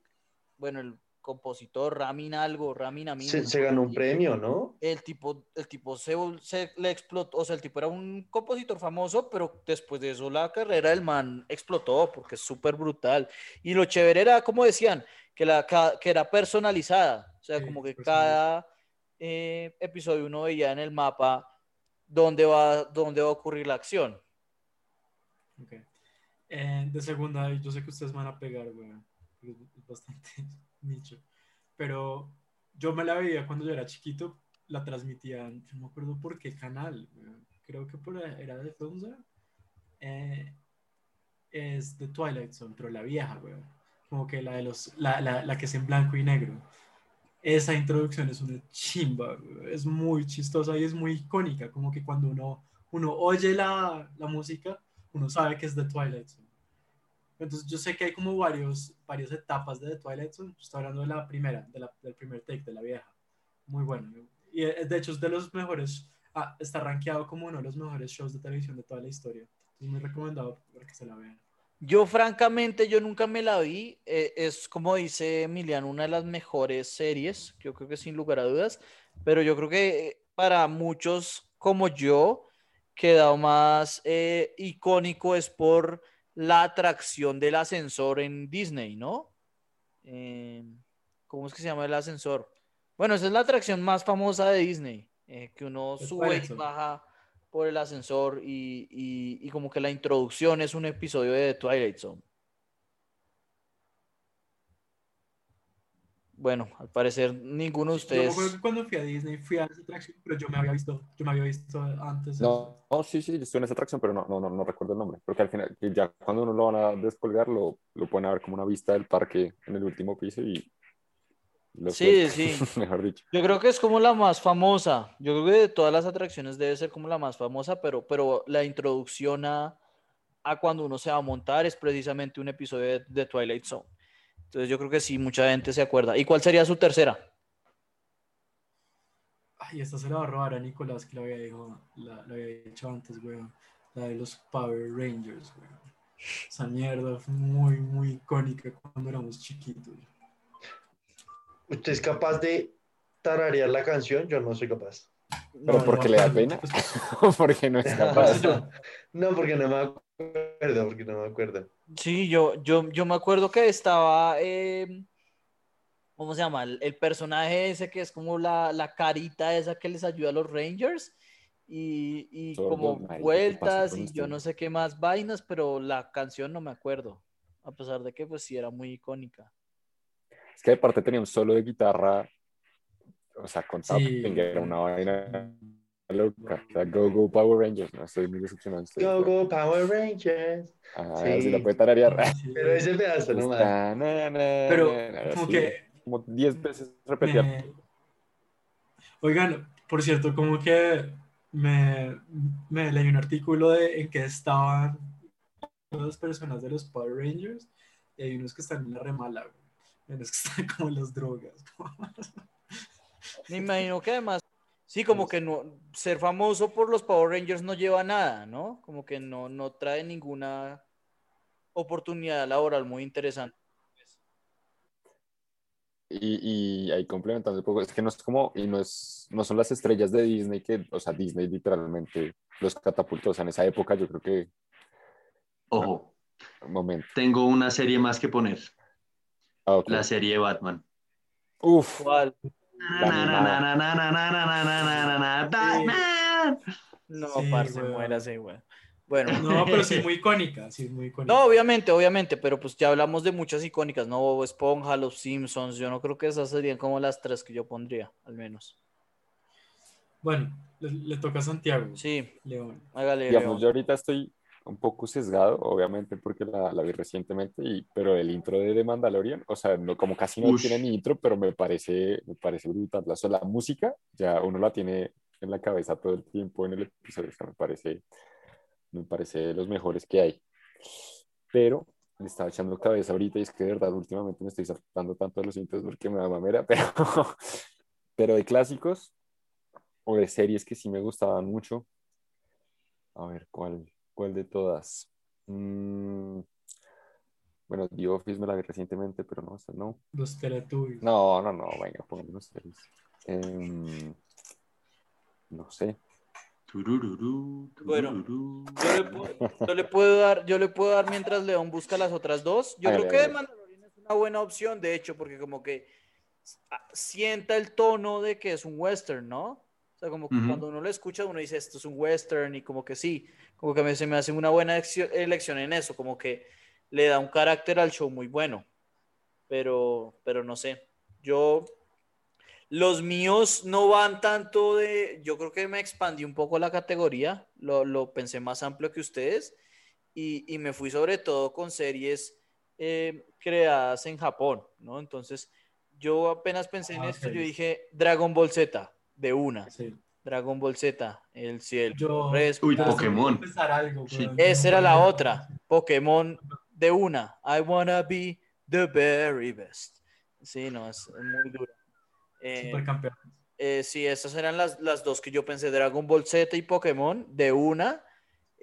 bueno, el compositor Ramin algo, Ramin Amin. Se, se ganó un premio, ¿no? El tipo, el tipo se, se le explotó, o sea, el tipo era un compositor famoso, pero después de eso la carrera del man explotó porque es súper brutal. Y lo chévere era, como decían, que, la, que era personalizada, o sea, Sí, como que cada eh, episodio uno veía en el mapa dónde va, dónde va a ocurrir la acción. Ok. Eh, de segunda, yo sé que ustedes van a pegar, es bastante nicho. Pero yo me la veía cuando yo era chiquito, la transmitían, no me acuerdo por qué canal, creo que por, era de Filmsa. Eh, es de Twilight Zone, pero la vieja, weón. Como que la de los, la, la, la que es en blanco y negro. Esa introducción es una chimba, es muy chistosa y es muy icónica, como que cuando uno, uno oye la, la música, uno sabe que es de Twilight Zone. Entonces yo sé que hay como varios, varias etapas de The Twilight Zone. Estoy hablando de la primera, de la, del primer take, de la vieja. Muy bueno. Y eh, de hecho es de los mejores, ah, está rankeado como uno de los mejores shows de televisión de toda la historia. Es muy recomendado para que se la vean. Yo francamente, yo nunca me la vi. eh, es como dice Emiliano, una de las mejores series, yo creo que sin lugar a dudas, pero yo creo que eh, para muchos como yo, quedado más eh, icónico es por la atracción del ascensor en Disney, ¿no? Eh, ¿cómo es que se llama el ascensor? Bueno, esa es la atracción más famosa de Disney, eh, que uno sube y baja por el ascensor y, y- y como que la introducción es un episodio de The Twilight Zone. Bueno, al parecer ninguno de Yo me ustedes... acuerdo que cuando fui a Disney fui a esa atracción, pero yo me había visto, yo me había visto antes. No, no, sí, sí, estuve en esa atracción, pero no, no, no, no recuerdo el nombre. Porque al final, ya cuando uno lo van a descolgar, lo, lo pueden ver como una vista del parque en el último piso y. lo Sí, sí. Mejor dicho. Yo creo que es como la más famosa. Yo creo que de todas las atracciones debe ser como la más famosa, pero, pero la introducción a, a cuando uno se va a montar es precisamente un episodio de, de Twilight Zone. Entonces yo creo que sí, mucha gente se acuerda. ¿Y cuál sería su tercera? Ay, esta se la va a robar a Nicolás, que la había, dicho, la, la había dicho antes, weón. La de los Power Rangers, weón. Esa mierda fue muy, muy icónica cuando éramos chiquitos. ¿Usted es capaz de tararear la canción? Yo no soy capaz. Pero No, porque no le da pena, acuerdo. porque no es capaz. no, porque no me acuerdo, porque no me acuerdo. Sí, yo, yo, yo me acuerdo que estaba, eh, ¿cómo se llama? El, el personaje ese que es como la, la carita esa que les ayuda a los Rangers y, y Sordo, como marica, ¿qué pasa vueltas y yo usted? no sé qué más vainas, pero la canción no me acuerdo, a pesar de que pues sí era muy icónica. Es que aparte tenía un solo de guitarra, o sea, con Sí. que era una vaina loca. O sea, Go Go Power Rangers, no estoy muy decepcionado. estoy- Go, go, Power Rangers. Ah, Sí. si la puede tararear. Sí. Pero ese pedazo nomás. Está, na, na, Pero na, como así, que como 10 veces repetía. me- Oigan, por cierto, como que me, me leí un artículo de en que estaban las personas de los Power Rangers y hay unos que están en la remala, güey. Hay unos que están como en las drogas. Me imagino que además, sí, como que no, ser famoso por los Power Rangers no lleva a nada, ¿no? Como que no, no trae ninguna oportunidad laboral muy interesante. Y, y ahí complementando un poco, es que no es como, y no, es, no son las estrellas de Disney que, o sea, Disney literalmente los catapultó. O sea, en esa época yo creo que, Ojo, un momento. tengo una serie más que poner. Ah. La serie de Batman. Uf, ¿Cuál? No, parce, muérase, güey. Bueno, No, pero sí muy icónica, sí muy icónica. no, obviamente, obviamente, pero pues ya hablamos de muchas icónicas, ¿no? Bob Esponja, Los Simpsons, yo no creo que esas serían como las tres que yo pondría, al menos. Bueno, le, le toca a Santiago. Sí, León. hágale, digamos, León. yo ahorita estoy un poco sesgado, obviamente, porque la, la vi recientemente, y, pero el intro de The Mandalorian, o sea, no, como casi no Ush. tiene ni intro, pero me parece, me parece brutal. La, o sea, la música, ya uno la tiene en la cabeza todo el tiempo en el episodio, o sea, me parece, me parece de los mejores que hay. Pero le estaba echando cabeza ahorita y es que de verdad últimamente me estoy saltando tanto de los intros porque me da mamera, pero, pero de clásicos o de series que sí me gustaban mucho. A ver, ¿cuál, cuál de todas? Mm, bueno, The Office me la vi recientemente, pero no, no. Los Teletubbies. No, no, no, venga, pongámonos serios. Em, no sé. Bueno. Yo le, pu- yo le puedo dar, yo le puedo dar mientras León busca las otras dos. Yo creo que. Mandalorian es una buena opción, de hecho, porque como que sienta el tono de que es un western, ¿no? O sea, como que cuando uno lo escucha, uno dice, esto es un western y como que sí, como que me- se me hace una buena elección, en eso, como que le da un carácter al show muy bueno. Pero, pero no sé, yo, los míos no van tanto de, yo creo que me expandí un poco la categoría, lo, lo pensé más amplio que ustedes y, y me fui sobre todo con series eh, creadas en Japón, ¿no? Entonces, yo apenas pensé en Ah, esto, yo dije Dragon Ball Z, de una. Sí. Dragon Ball Z, el cielo. Yo. Uy, Pokémon. algo, Sí. Esa era la otra. Pokémon de una. I wanna be the very best. Sí, no, es muy duro. Eh, Supercampeón. eh, sí, esas eran las, las dos que yo pensé, Dragon Ball Z y Pokémon, de una.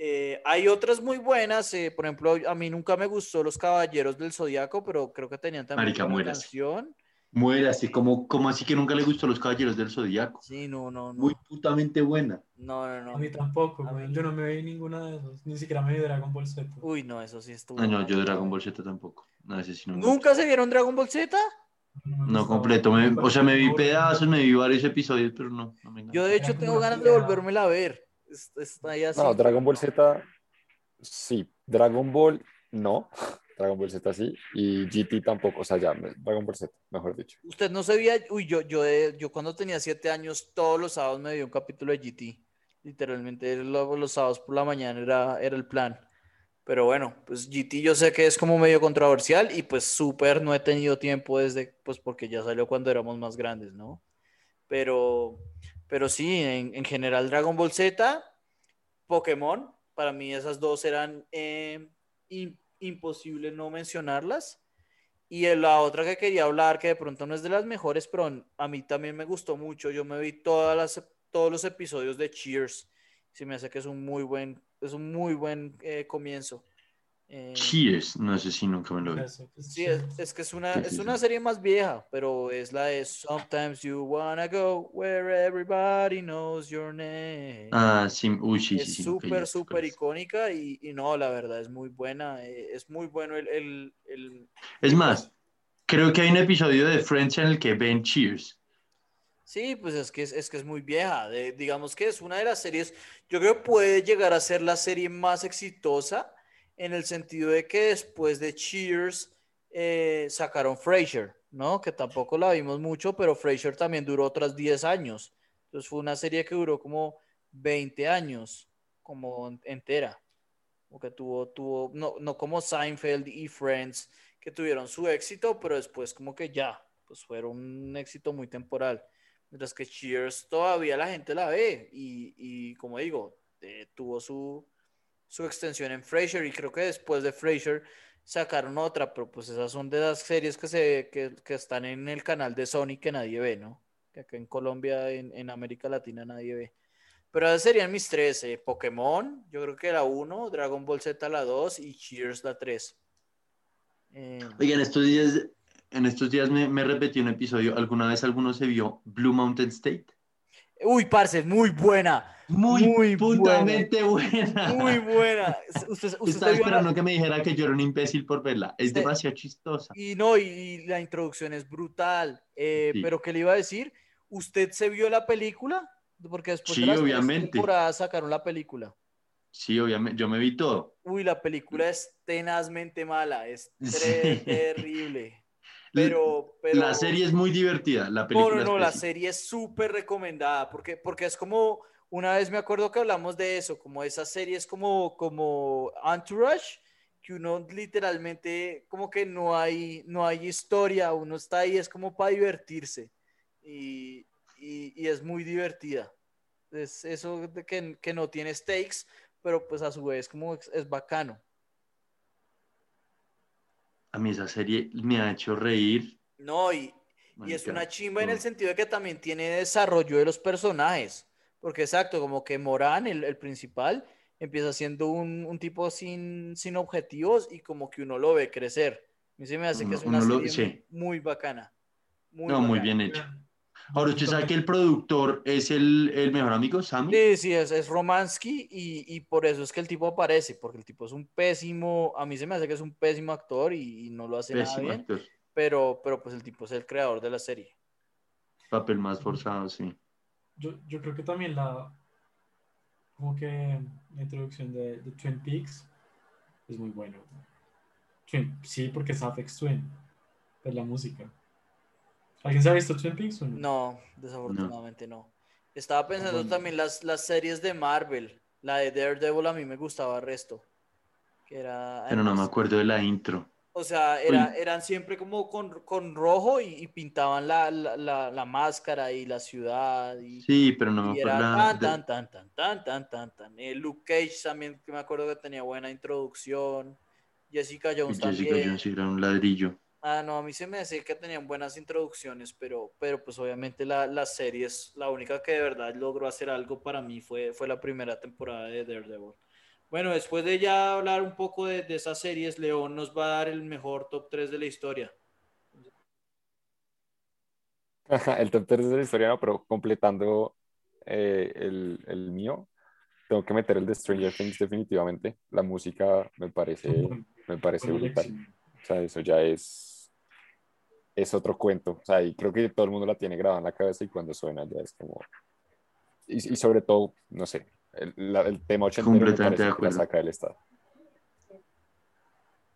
Eh, hay otras muy buenas, eh, por ejemplo, a mí nunca me gustó Los Caballeros del Zodiaco, pero creo que tenían también Marica, una mueras. canción. Muere así como, como así que nunca le gustó los caballeros del Zodíaco. Sí, no, no, no. Muy putamente buena. No, no, no. A mí tampoco, A mí- Yo no me vi ninguna de esos. Ni siquiera me vi Dragon Ball Z. Uy, no, eso sí estuvo. Ah, no, mal. yo Dragon Ball Z tampoco. No, ese sí no me ¿Nunca se vieron Dragon Ball Z? No completo, me- o sea, me vi pedazos, me vi varios episodios, pero no, no me Yo de hecho tengo ganas de volvérmela a ver. Es- Está ahí así. No, Dragon Ball Z, sí. Dragon Ball, no. Dragon Ball Z sí. Y GT tampoco. O sea, ya, Dragon Ball Z, mejor dicho. Usted no sabía, uy, yo, yo, de- yo cuando tenía siete años, todos los sábados me vi un capítulo de GT. Literalmente lo- los, sábados por la mañana era, era el plan. Pero bueno, pues GT yo sé que es como medio controversial y pues súper no he tenido tiempo desde, pues porque ya salió cuando éramos más grandes, ¿no? Pero, pero sí, en, en general Dragon Ball Z, Pokémon, para mí esas dos eran eh, imposible no mencionarlas. Y la otra que quería hablar, que de pronto no es de las mejores, pero a mí también me gustó mucho. Yo me vi todas las, todos los episodios de Cheers. Se me hace que es un muy buen, es un muy buen eh, comienzo. Eh, Cheers, no sé si nunca me lo vi. Sí, es, es que es una, es una serie más vieja, pero es la de Sometimes You Wanna Go Where Everybody Knows Your Name. Ah, sí, uy, sí, es sí. súper, súper icónica y, y no, la verdad es muy buena. eh, es muy bueno el, el, el- Es más, creo que hay un episodio de Friends en el que ven Cheers. Sí, pues es que es, es que es muy vieja. de- digamos que es una de las series, yo creo que puede llegar a ser la serie más exitosa en el sentido de que después de Cheers eh, sacaron Frasier, ¿no? Que tampoco la vimos mucho, pero Frasier también duró otros 10 años. Entonces fue una serie que duró como 20 años, como en- entera. O que tuvo, tuvo, no, no como Seinfeld y Friends, que tuvieron su éxito, pero después como que ya, pues fueron un éxito muy temporal. Mientras que Cheers todavía la gente la ve y, y como digo, eh, tuvo su, su extensión en Frasier y creo que después de Frasier sacaron otra, pero pues esas son de las series que, se, que, que están en el canal de Sony que nadie ve, ¿no? Que acá en Colombia, en, en América Latina nadie ve. Pero esas serían mis tres, eh, Pokémon, yo creo que la 1, Dragon Ball Z la 2 y Cheers la 3. Eh, Oigan, estos días, en estos días me, me repetí un episodio. ¿Alguna vez alguno se vio Blue Mountain State? Uy, parce, muy buena. Muy, Muy putamente buena. Muy buena. Usted, usted Estaba esperando que me dijera que yo era un imbécil por verla. Es demasiado chistosa. Y no, y, y la introducción es brutal. Eh, Sí. Pero ¿qué le iba a decir? ¿Usted se vio la película? Porque después Sí, de las obviamente. temporadas sacaron la película. Sí, obviamente, yo me vi todo. Uy, la película es tenazmente mala, es Sí. terrible. Pero, pero... La serie es muy divertida, la No, película no, no, la serie es súper recomendada porque, porque es como, una vez me acuerdo que hablamos de eso, como esa serie es como, como Entourage, que uno literalmente como que no hay, no hay historia, uno está ahí, es como para divertirse y, y- y es muy divertida. Es eso de que, que no tiene stakes, pero pues a su vez como es, es bacano. A mí esa serie me ha hecho reír. No, y, Y es una chimba en el sentido de que también tiene desarrollo de los personajes. Porque exacto, como que Morán, el, el principal, empieza siendo un, un tipo sin, sin objetivos y como que uno lo ve crecer. A mí se me hace que es una lo- serie sí. muy, muy bacana. Muy No, muy bien hecho. Ahora, ¿usted sabe que el productor es el, el mejor amigo, Sammy? Sí, sí, es, es Romansky y, y por eso es que el tipo aparece, porque el tipo es un pésimo, a mí se me hace que es un pésimo actor y, y no lo hace nada Pésimo bien, actor. pero, pero pues el tipo es el creador de la serie. Papel más forzado, sí. yo, yo creo que también la, como que la introducción de, de Twin Peaks es muy bueno. Twin- sí, porque es Apex Twin, es la música. ¿Alguien se ha visto Twin Peaks o no? No, desafortunadamente no. Estaba pensando Bueno. también las, las series de Marvel. La de Daredevil a mí me gustaba resto. Que era, Pero no me acuerdo de la intro. O sea, era, eran siempre como con, con rojo y, y pintaban la, la, la, la máscara y la ciudad. Y, Sí, pero no me acuerdo. tan, de- tan, tan, tan, tan, tan, tan, tan. Eh, Luke Cage también, que me acuerdo que tenía buena introducción. Jessica Jones Jessica también. Jones era un ladrillo. Ah, no, a mí se me hace que tenían buenas introducciones, pero, pero pues obviamente la, la serie es la única que de verdad logró hacer algo para mí fue, fue la primera temporada de Daredevil. Bueno, después de ya hablar un poco de, de esas series, León nos va a dar el mejor top 3 de la historia. El top 3 de la historia, no, pero completando eh, el, el mío, tengo que meter el de Stranger Things definitivamente. La música me parece, me parece brutal. O sea, eso ya es, es otro cuento. O sea, y creo que todo el mundo la tiene grabada en la cabeza y cuando suena ya es como... Y, y sobre todo, no sé, el, la- el tema ochentero me Completamente parece de que la saca del estado.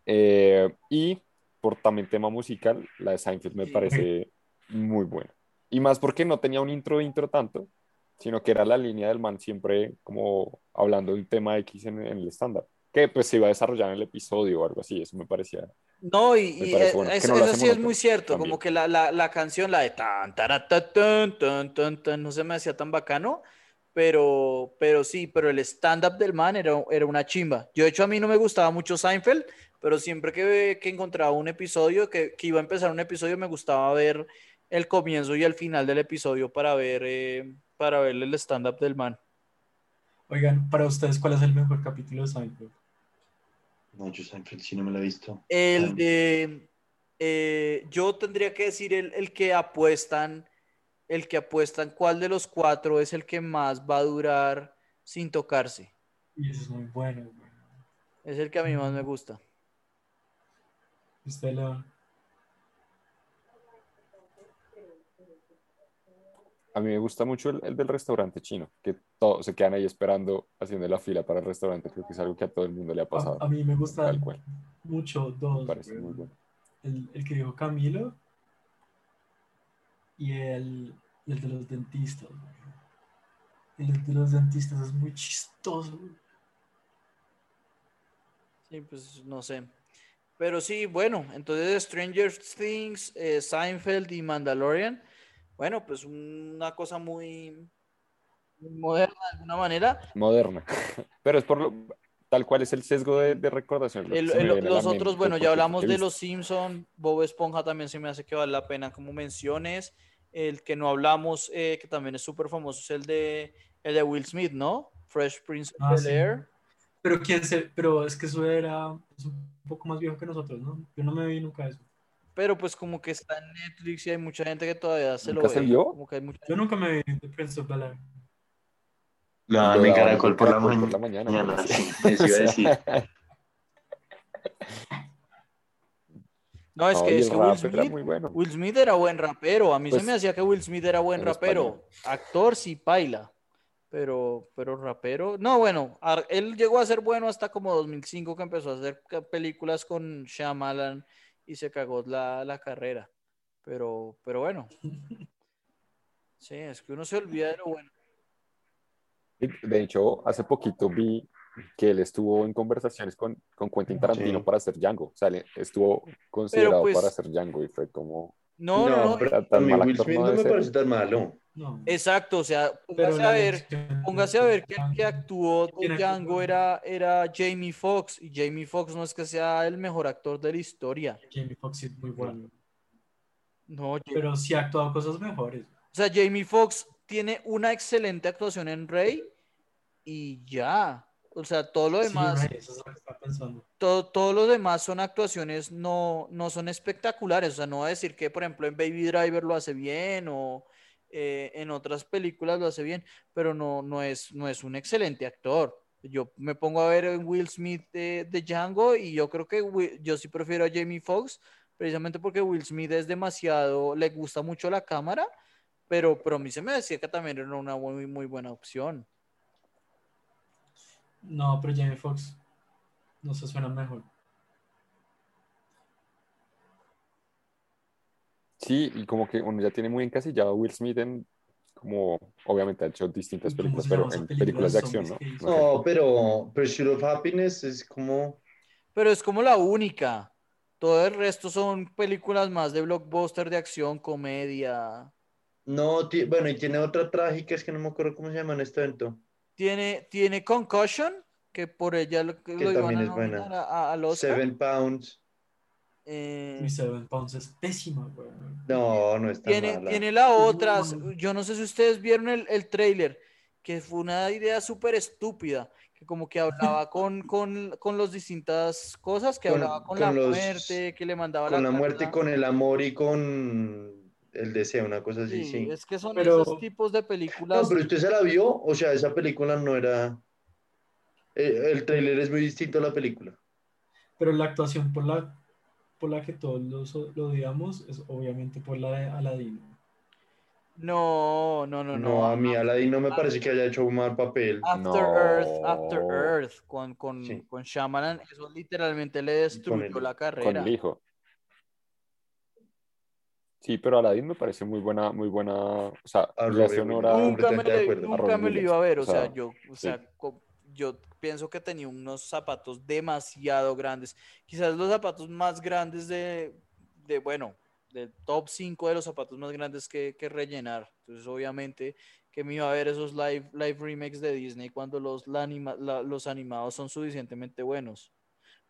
Eh, y por también tema musical, la de Seinfeld me parece muy buena. Y más porque no tenía un intro intro tanto, sino que era la línea del man siempre como hablando de un tema X en, en el estándar, que pues se iba a desarrollar en el episodio o algo así, eso me parecía... No, y, bueno, que eso, no sí es muy cierto, también. como que la, la, la canción, la de tan, tarata, tan, tan, tan, tan, no se me hacía tan bacano, pero, pero sí, pero el stand-up del man era, era una chimba. Yo, de hecho, a mí no me gustaba mucho Seinfeld, pero siempre que, que encontraba un episodio, que, que iba a empezar un episodio, me gustaba ver el comienzo y el final del episodio para ver, eh, para ver el stand-up del man. Oigan, para ustedes, ¿cuál es el mejor capítulo de Seinfeld? No, yo Seinfeld sí no me la he visto. El de, eh, yo tendría que decir el, el que apuestan, el que apuestan cuál de los cuatro es el que más va a durar sin tocarse. Y ese es muy bueno. güey. Es el que a mí más me gusta. Usted lo... A mí me gusta mucho el, el del restaurante chino, que todos se quedan ahí esperando, haciendo la fila para el restaurante. Creo que es algo que a todo el mundo le ha pasado. a, a mí me gusta Tal cual. mucho Me dos. parece güey. muy bueno. El, el que dijo Camilo y el, y el de los dentistas. El de los dentistas es muy chistoso. Sí, pues no sé. Pero sí, bueno, entonces Stranger Things, eh, Seinfeld y Mandalorian, bueno, pues una cosa muy, muy moderna de alguna manera. Moderna. Pero es por lo, tal cual es el sesgo de, de recordación. El- los mente otros, bueno, ya hablamos de los Simpson, Bob Esponja también se me hace que vale la pena como menciones. El que no hablamos, eh, que también es súper famoso, es el de, el de Will Smith, ¿no? Fresh Prince of Ah, sí. Bel-Air. Pero quién se, pero es que eso era es un poco más viejo que nosotros, ¿no? Yo no me vi nunca eso. Pero pues como que está en Netflix y hay mucha gente que todavía se lo ¿Nunca se ve. vio? Como que hay mucha Yo nunca me vi The Prince of Bel-Air. En daban Caracol por la, mañana. por la mañana, sí, sí. eso iba a decir. No, es No, que, es que Will rap era Smith, muy bueno. Will Smith era buen rapero. A mí Pues, se me hacía que Will Smith era buen en rapero. Actor sí paila. Pero, pero rapero. No, bueno, él llegó a ser bueno hasta como 2005 que empezó a hacer películas con Shyamalan y se cagó la, la carrera. Pero, pero bueno. Sí, es que uno se olvida de lo bueno. De hecho, hace poquito vi que él estuvo en conversaciones con, con Quentin Tarantino Sí. para hacer Django. O sea, le- estuvo considerado pues, para hacer Django y fue como... No, no, no. pero tan Will Smith no me ser. parece tan malo. No. Exacto, o sea, póngase a ver, póngase a ver que el que actuó ¿Quién de? Django era, era Jamie Foxx y Jamie Foxx no es que sea el mejor actor de la historia. Jamie Foxx es muy bueno. No, Pero sí ha actuado cosas mejores. o sea, Jamie Foxx tiene una excelente actuación en Rey y ya. O sea, todo lo Sí, demás, Ray, eso es lo que estaba pensando. todo, todo lo demás son actuaciones no, no son espectaculares. O sea, no voy a decir que, por ejemplo, en Baby Driver lo hace bien o eh, en otras películas lo hace bien, pero no, no, es, no es un excelente actor. Yo me pongo a ver Will Smith de, Django y yo creo que yo sí prefiero a Jamie Foxx, precisamente porque Will Smith es demasiado, le gusta mucho la cámara pero, pero a mí se me decía que también era una muy, muy buena opción. No, pero Jamie Foxx no se suena mejor. Sí, y como que uno ya tiene muy encasillado a Will Smith en, como, obviamente ha hecho distintas ¿Cómo películas, pero en película películas de acción, ¿no? No pero Pursuit of Happiness es como... Pero es como la única. Todo el resto son películas más de blockbuster, de acción, comedia. No, bueno, y tiene otra trágica, es que no me acuerdo cómo se llama en este evento. Tiene, tiene Concussion, que por ella lo, que lo iban también a es buena. nominar a- a- al Oscar. Seven Pounds. Eh, Mi Seven Pounds es pésima, güey. No, no está tiene, mala. tiene la otra, yo no sé si ustedes vieron el, el trailer, que fue una idea súper estúpida, que como que hablaba con, con, con las distintas cosas, que Con- hablaba con, con la los- muerte, que le mandaba Con la muerte, carta. con el amor y con el deseo, una cosa así, Sí, sí. es que son Pero- esos tipos de películas. No, pero usted se la vio, o sea, esa película no era... eh, El tráiler es muy distinto a la película. Pero la actuación por la, por la que todos lo, lo odiamos es obviamente por la de Aladdin. No, no, no, No, no. a mí Aladdin no me parece que haya hecho un mal papel. After No. Earth, After Earth, con, con, Sí. con Shyamalan, eso literalmente le destruyó el- la con carrera. el hijo. Sí, pero Aladdin me parece muy buena, muy buena, o sea, le hace honor a- Nunca me, le- nunca me lo iba a ver, o O sea, sea, yo, o sí. sea, co- yo pienso que tenía unos zapatos demasiado grandes, quizás los zapatos más grandes de, de bueno, del top 5 de los zapatos más grandes que, que rellenar. Entonces, obviamente, que me iba a ver esos live, live remakes de Disney cuando los, la anima- los animados son suficientemente buenos.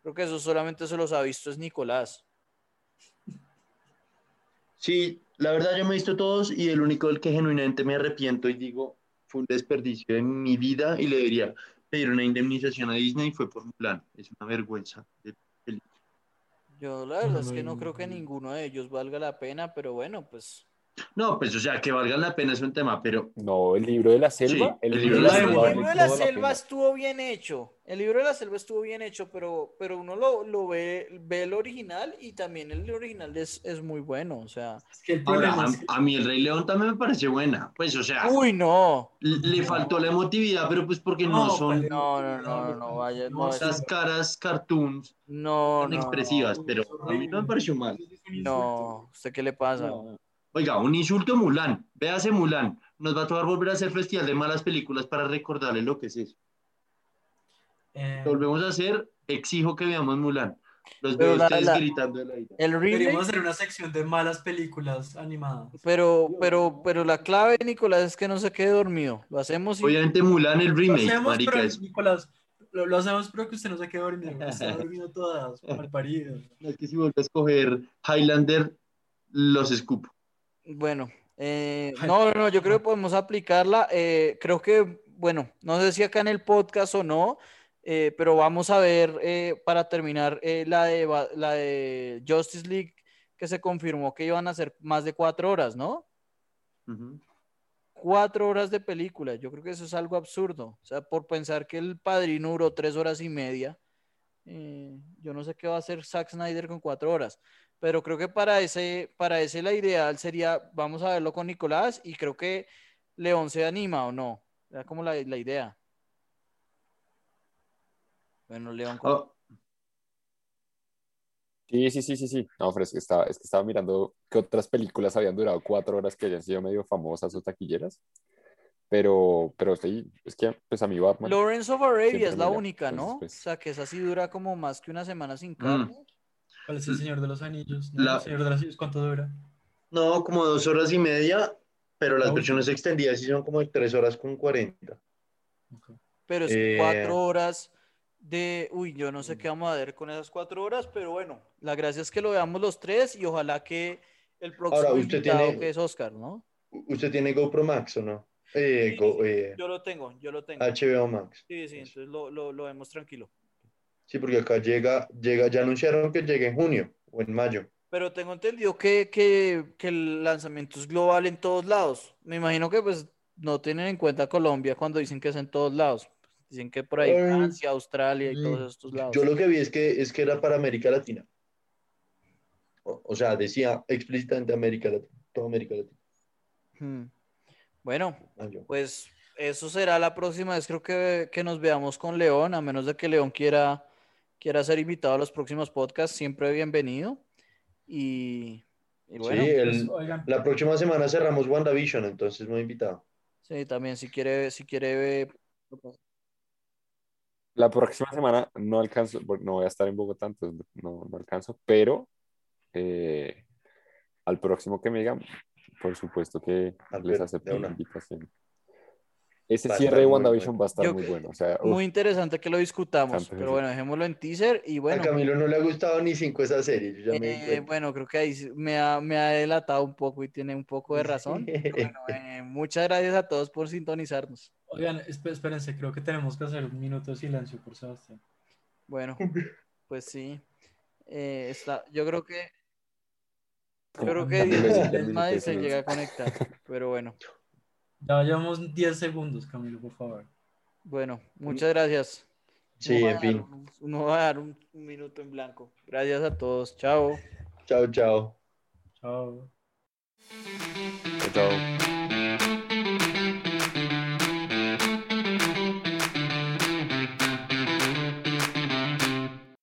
Creo que eso solamente se los ha visto es Nicolás. Sí, la verdad yo me he visto todos y el único del que genuinamente me arrepiento y digo fue un desperdicio en mi vida y le debería pedir una indemnización a Disney fue por Mulan. Es una vergüenza. de película. Yo la verdad no es que no creo que ninguno de ellos valga la pena, pero bueno, pues No, pues o sea, que valgan la pena es un tema, pero No, el libro de la selva. Sí, el, el libro libro de de la la el selva. libro de la estuvo bien hecho. El libro de la selva estuvo bien hecho, pero, pero uno lo, lo ve, ve el original y también el original es, es muy bueno. O sea, Es que el ahora problema a, es que a mí el Rey León también me parece buena. Pues o sea, uy, no. le faltó la emotividad, pero pues porque no, No, son pues, No, no, no, no, no, vaya, no, No, esas caras cartoons No, tan no, expresivas, no, pero a mí no me pareció mal. No. ¿Usted qué le pasa? No. Oiga, un insulto a Mulan. Véase Mulan. Nos va a tocar volver a hacer festival de malas películas para recordarle lo que es eso. Eh, Lo volvemos a hacer, exijo que veamos Mulan. Los veo ustedes la- gritando de la ira. El remake, Deberíamos hacer una sección de malas películas animadas. pero, pero, pero la clave, Nicolás, es que no se quede dormido. Lo hacemos y Obviamente Mulan el Lo remake, hacemos, marica, pero, es, Nicolás, lo, lo hacemos, pero que usted no se quede dormido. Está dormido todas, mal parido. no es que si vuelve a escoger Highlander, los escupo. Bueno, eh, no, no, yo creo que podemos aplicarla. eh, creo que, bueno, no sé si acá en el podcast o no, eh, pero vamos a ver eh, para terminar eh, la, de, la de Justice League que se confirmó que iban a ser más de cuatro horas, ¿no? Cuatro horas de película, yo creo que eso es algo absurdo. O sea, por pensar que el padrino duró tres horas y media, yo no sé qué va a hacer Zack Snyder con cuatro horas. Pero creo que para ese, para ese la ideal sería, vamos a verlo con Nicolás y creo que León se anima o no. Era como la, la idea. Bueno, León, ¿cómo- Oh, Sí, sí, sí, sí, sí. No, pero es que estaba, es que estaba mirando qué otras películas habían durado cuatro horas que hayan sido medio famosas o taquilleras. Pero, pero sí, es que pues a mí Batman. Lawrence of Arabia es la mira, única, ¿no? pues. O sea, que esa sí dura como más que una semana Mm. sin carne. ¿Cuál es el Señor de los Anillos? ¿No? La- ¿El Señor de los Anillos cuánto dura? No, como dos horas y media, pero las Ah, versiones extendidas sí son como de tres horas con cuarenta. Ok. Pero es Eh, cuatro horas de, uy, yo no sé qué vamos a ver con esas cuatro horas, pero bueno, la gracia es que lo veamos los tres y ojalá que el próximo Ahora, usted invitado tiene- que es Oscar, ¿no? ¿Usted tiene GoPro Max o no? Eh, Sí, Go- eh, Yo lo tengo, yo lo tengo. HBO Max. Sí, sí, entonces lo, lo, lo vemos tranquilo. Sí, porque acá llega, llega, ya anunciaron que llega en junio o en mayo. Pero tengo entendido que, que, que el lanzamiento es global en todos lados. Me imagino que pues no tienen en cuenta Colombia cuando dicen que es en todos lados. Dicen que por ahí Francia, Australia y Mm, todos estos lados. Yo lo que vi es que, es que era para América Latina. O, o sea, decía explícitamente América Latina, toda América Latina. Hmm. Bueno, Mayo. pues eso será la próxima vez. Creo que, que nos veamos con León, a menos de que León quiera, quiera ser invitado a los próximos podcasts, siempre bienvenido. Y, y bueno, sí, el- Pues, la próxima semana cerramos WandaVision, entonces muy invitado. sí, también si quiere, si quiere La próxima semana no alcanzo, no voy a estar en Bogotá, entonces no, no alcanzo, pero eh, al próximo que me digan, por supuesto que Al les acepto la una. invitación. Ese Va cierre de WandaVision va a estar Yo- muy bueno. O sea, uf, muy interesante que lo discutamos, pero bueno, dejémoslo en teaser y bueno. A Camilo no le ha gustado ni cinco esa serie, yo ya Eh, bueno, creo que ahí me ha, me ha delatado un poco y tiene un poco de razón. Bueno, eh, muchas gracias a todos por sintonizarnos. oigan, esp- espérense, creo que tenemos que hacer un minuto de silencio por Sebastián. Bueno, pues sí. Eh, está, yo creo que yo creo que Madrid dale, se llega a conectar, pero bueno, Ya llevamos 10 segundos, Camilo, por favor. bueno, muchas gracias. Sí, Uno en fin. un- Uno va a dar un, un minuto en blanco. Gracias a todos. Chao. Chao, chao. Chao. chao.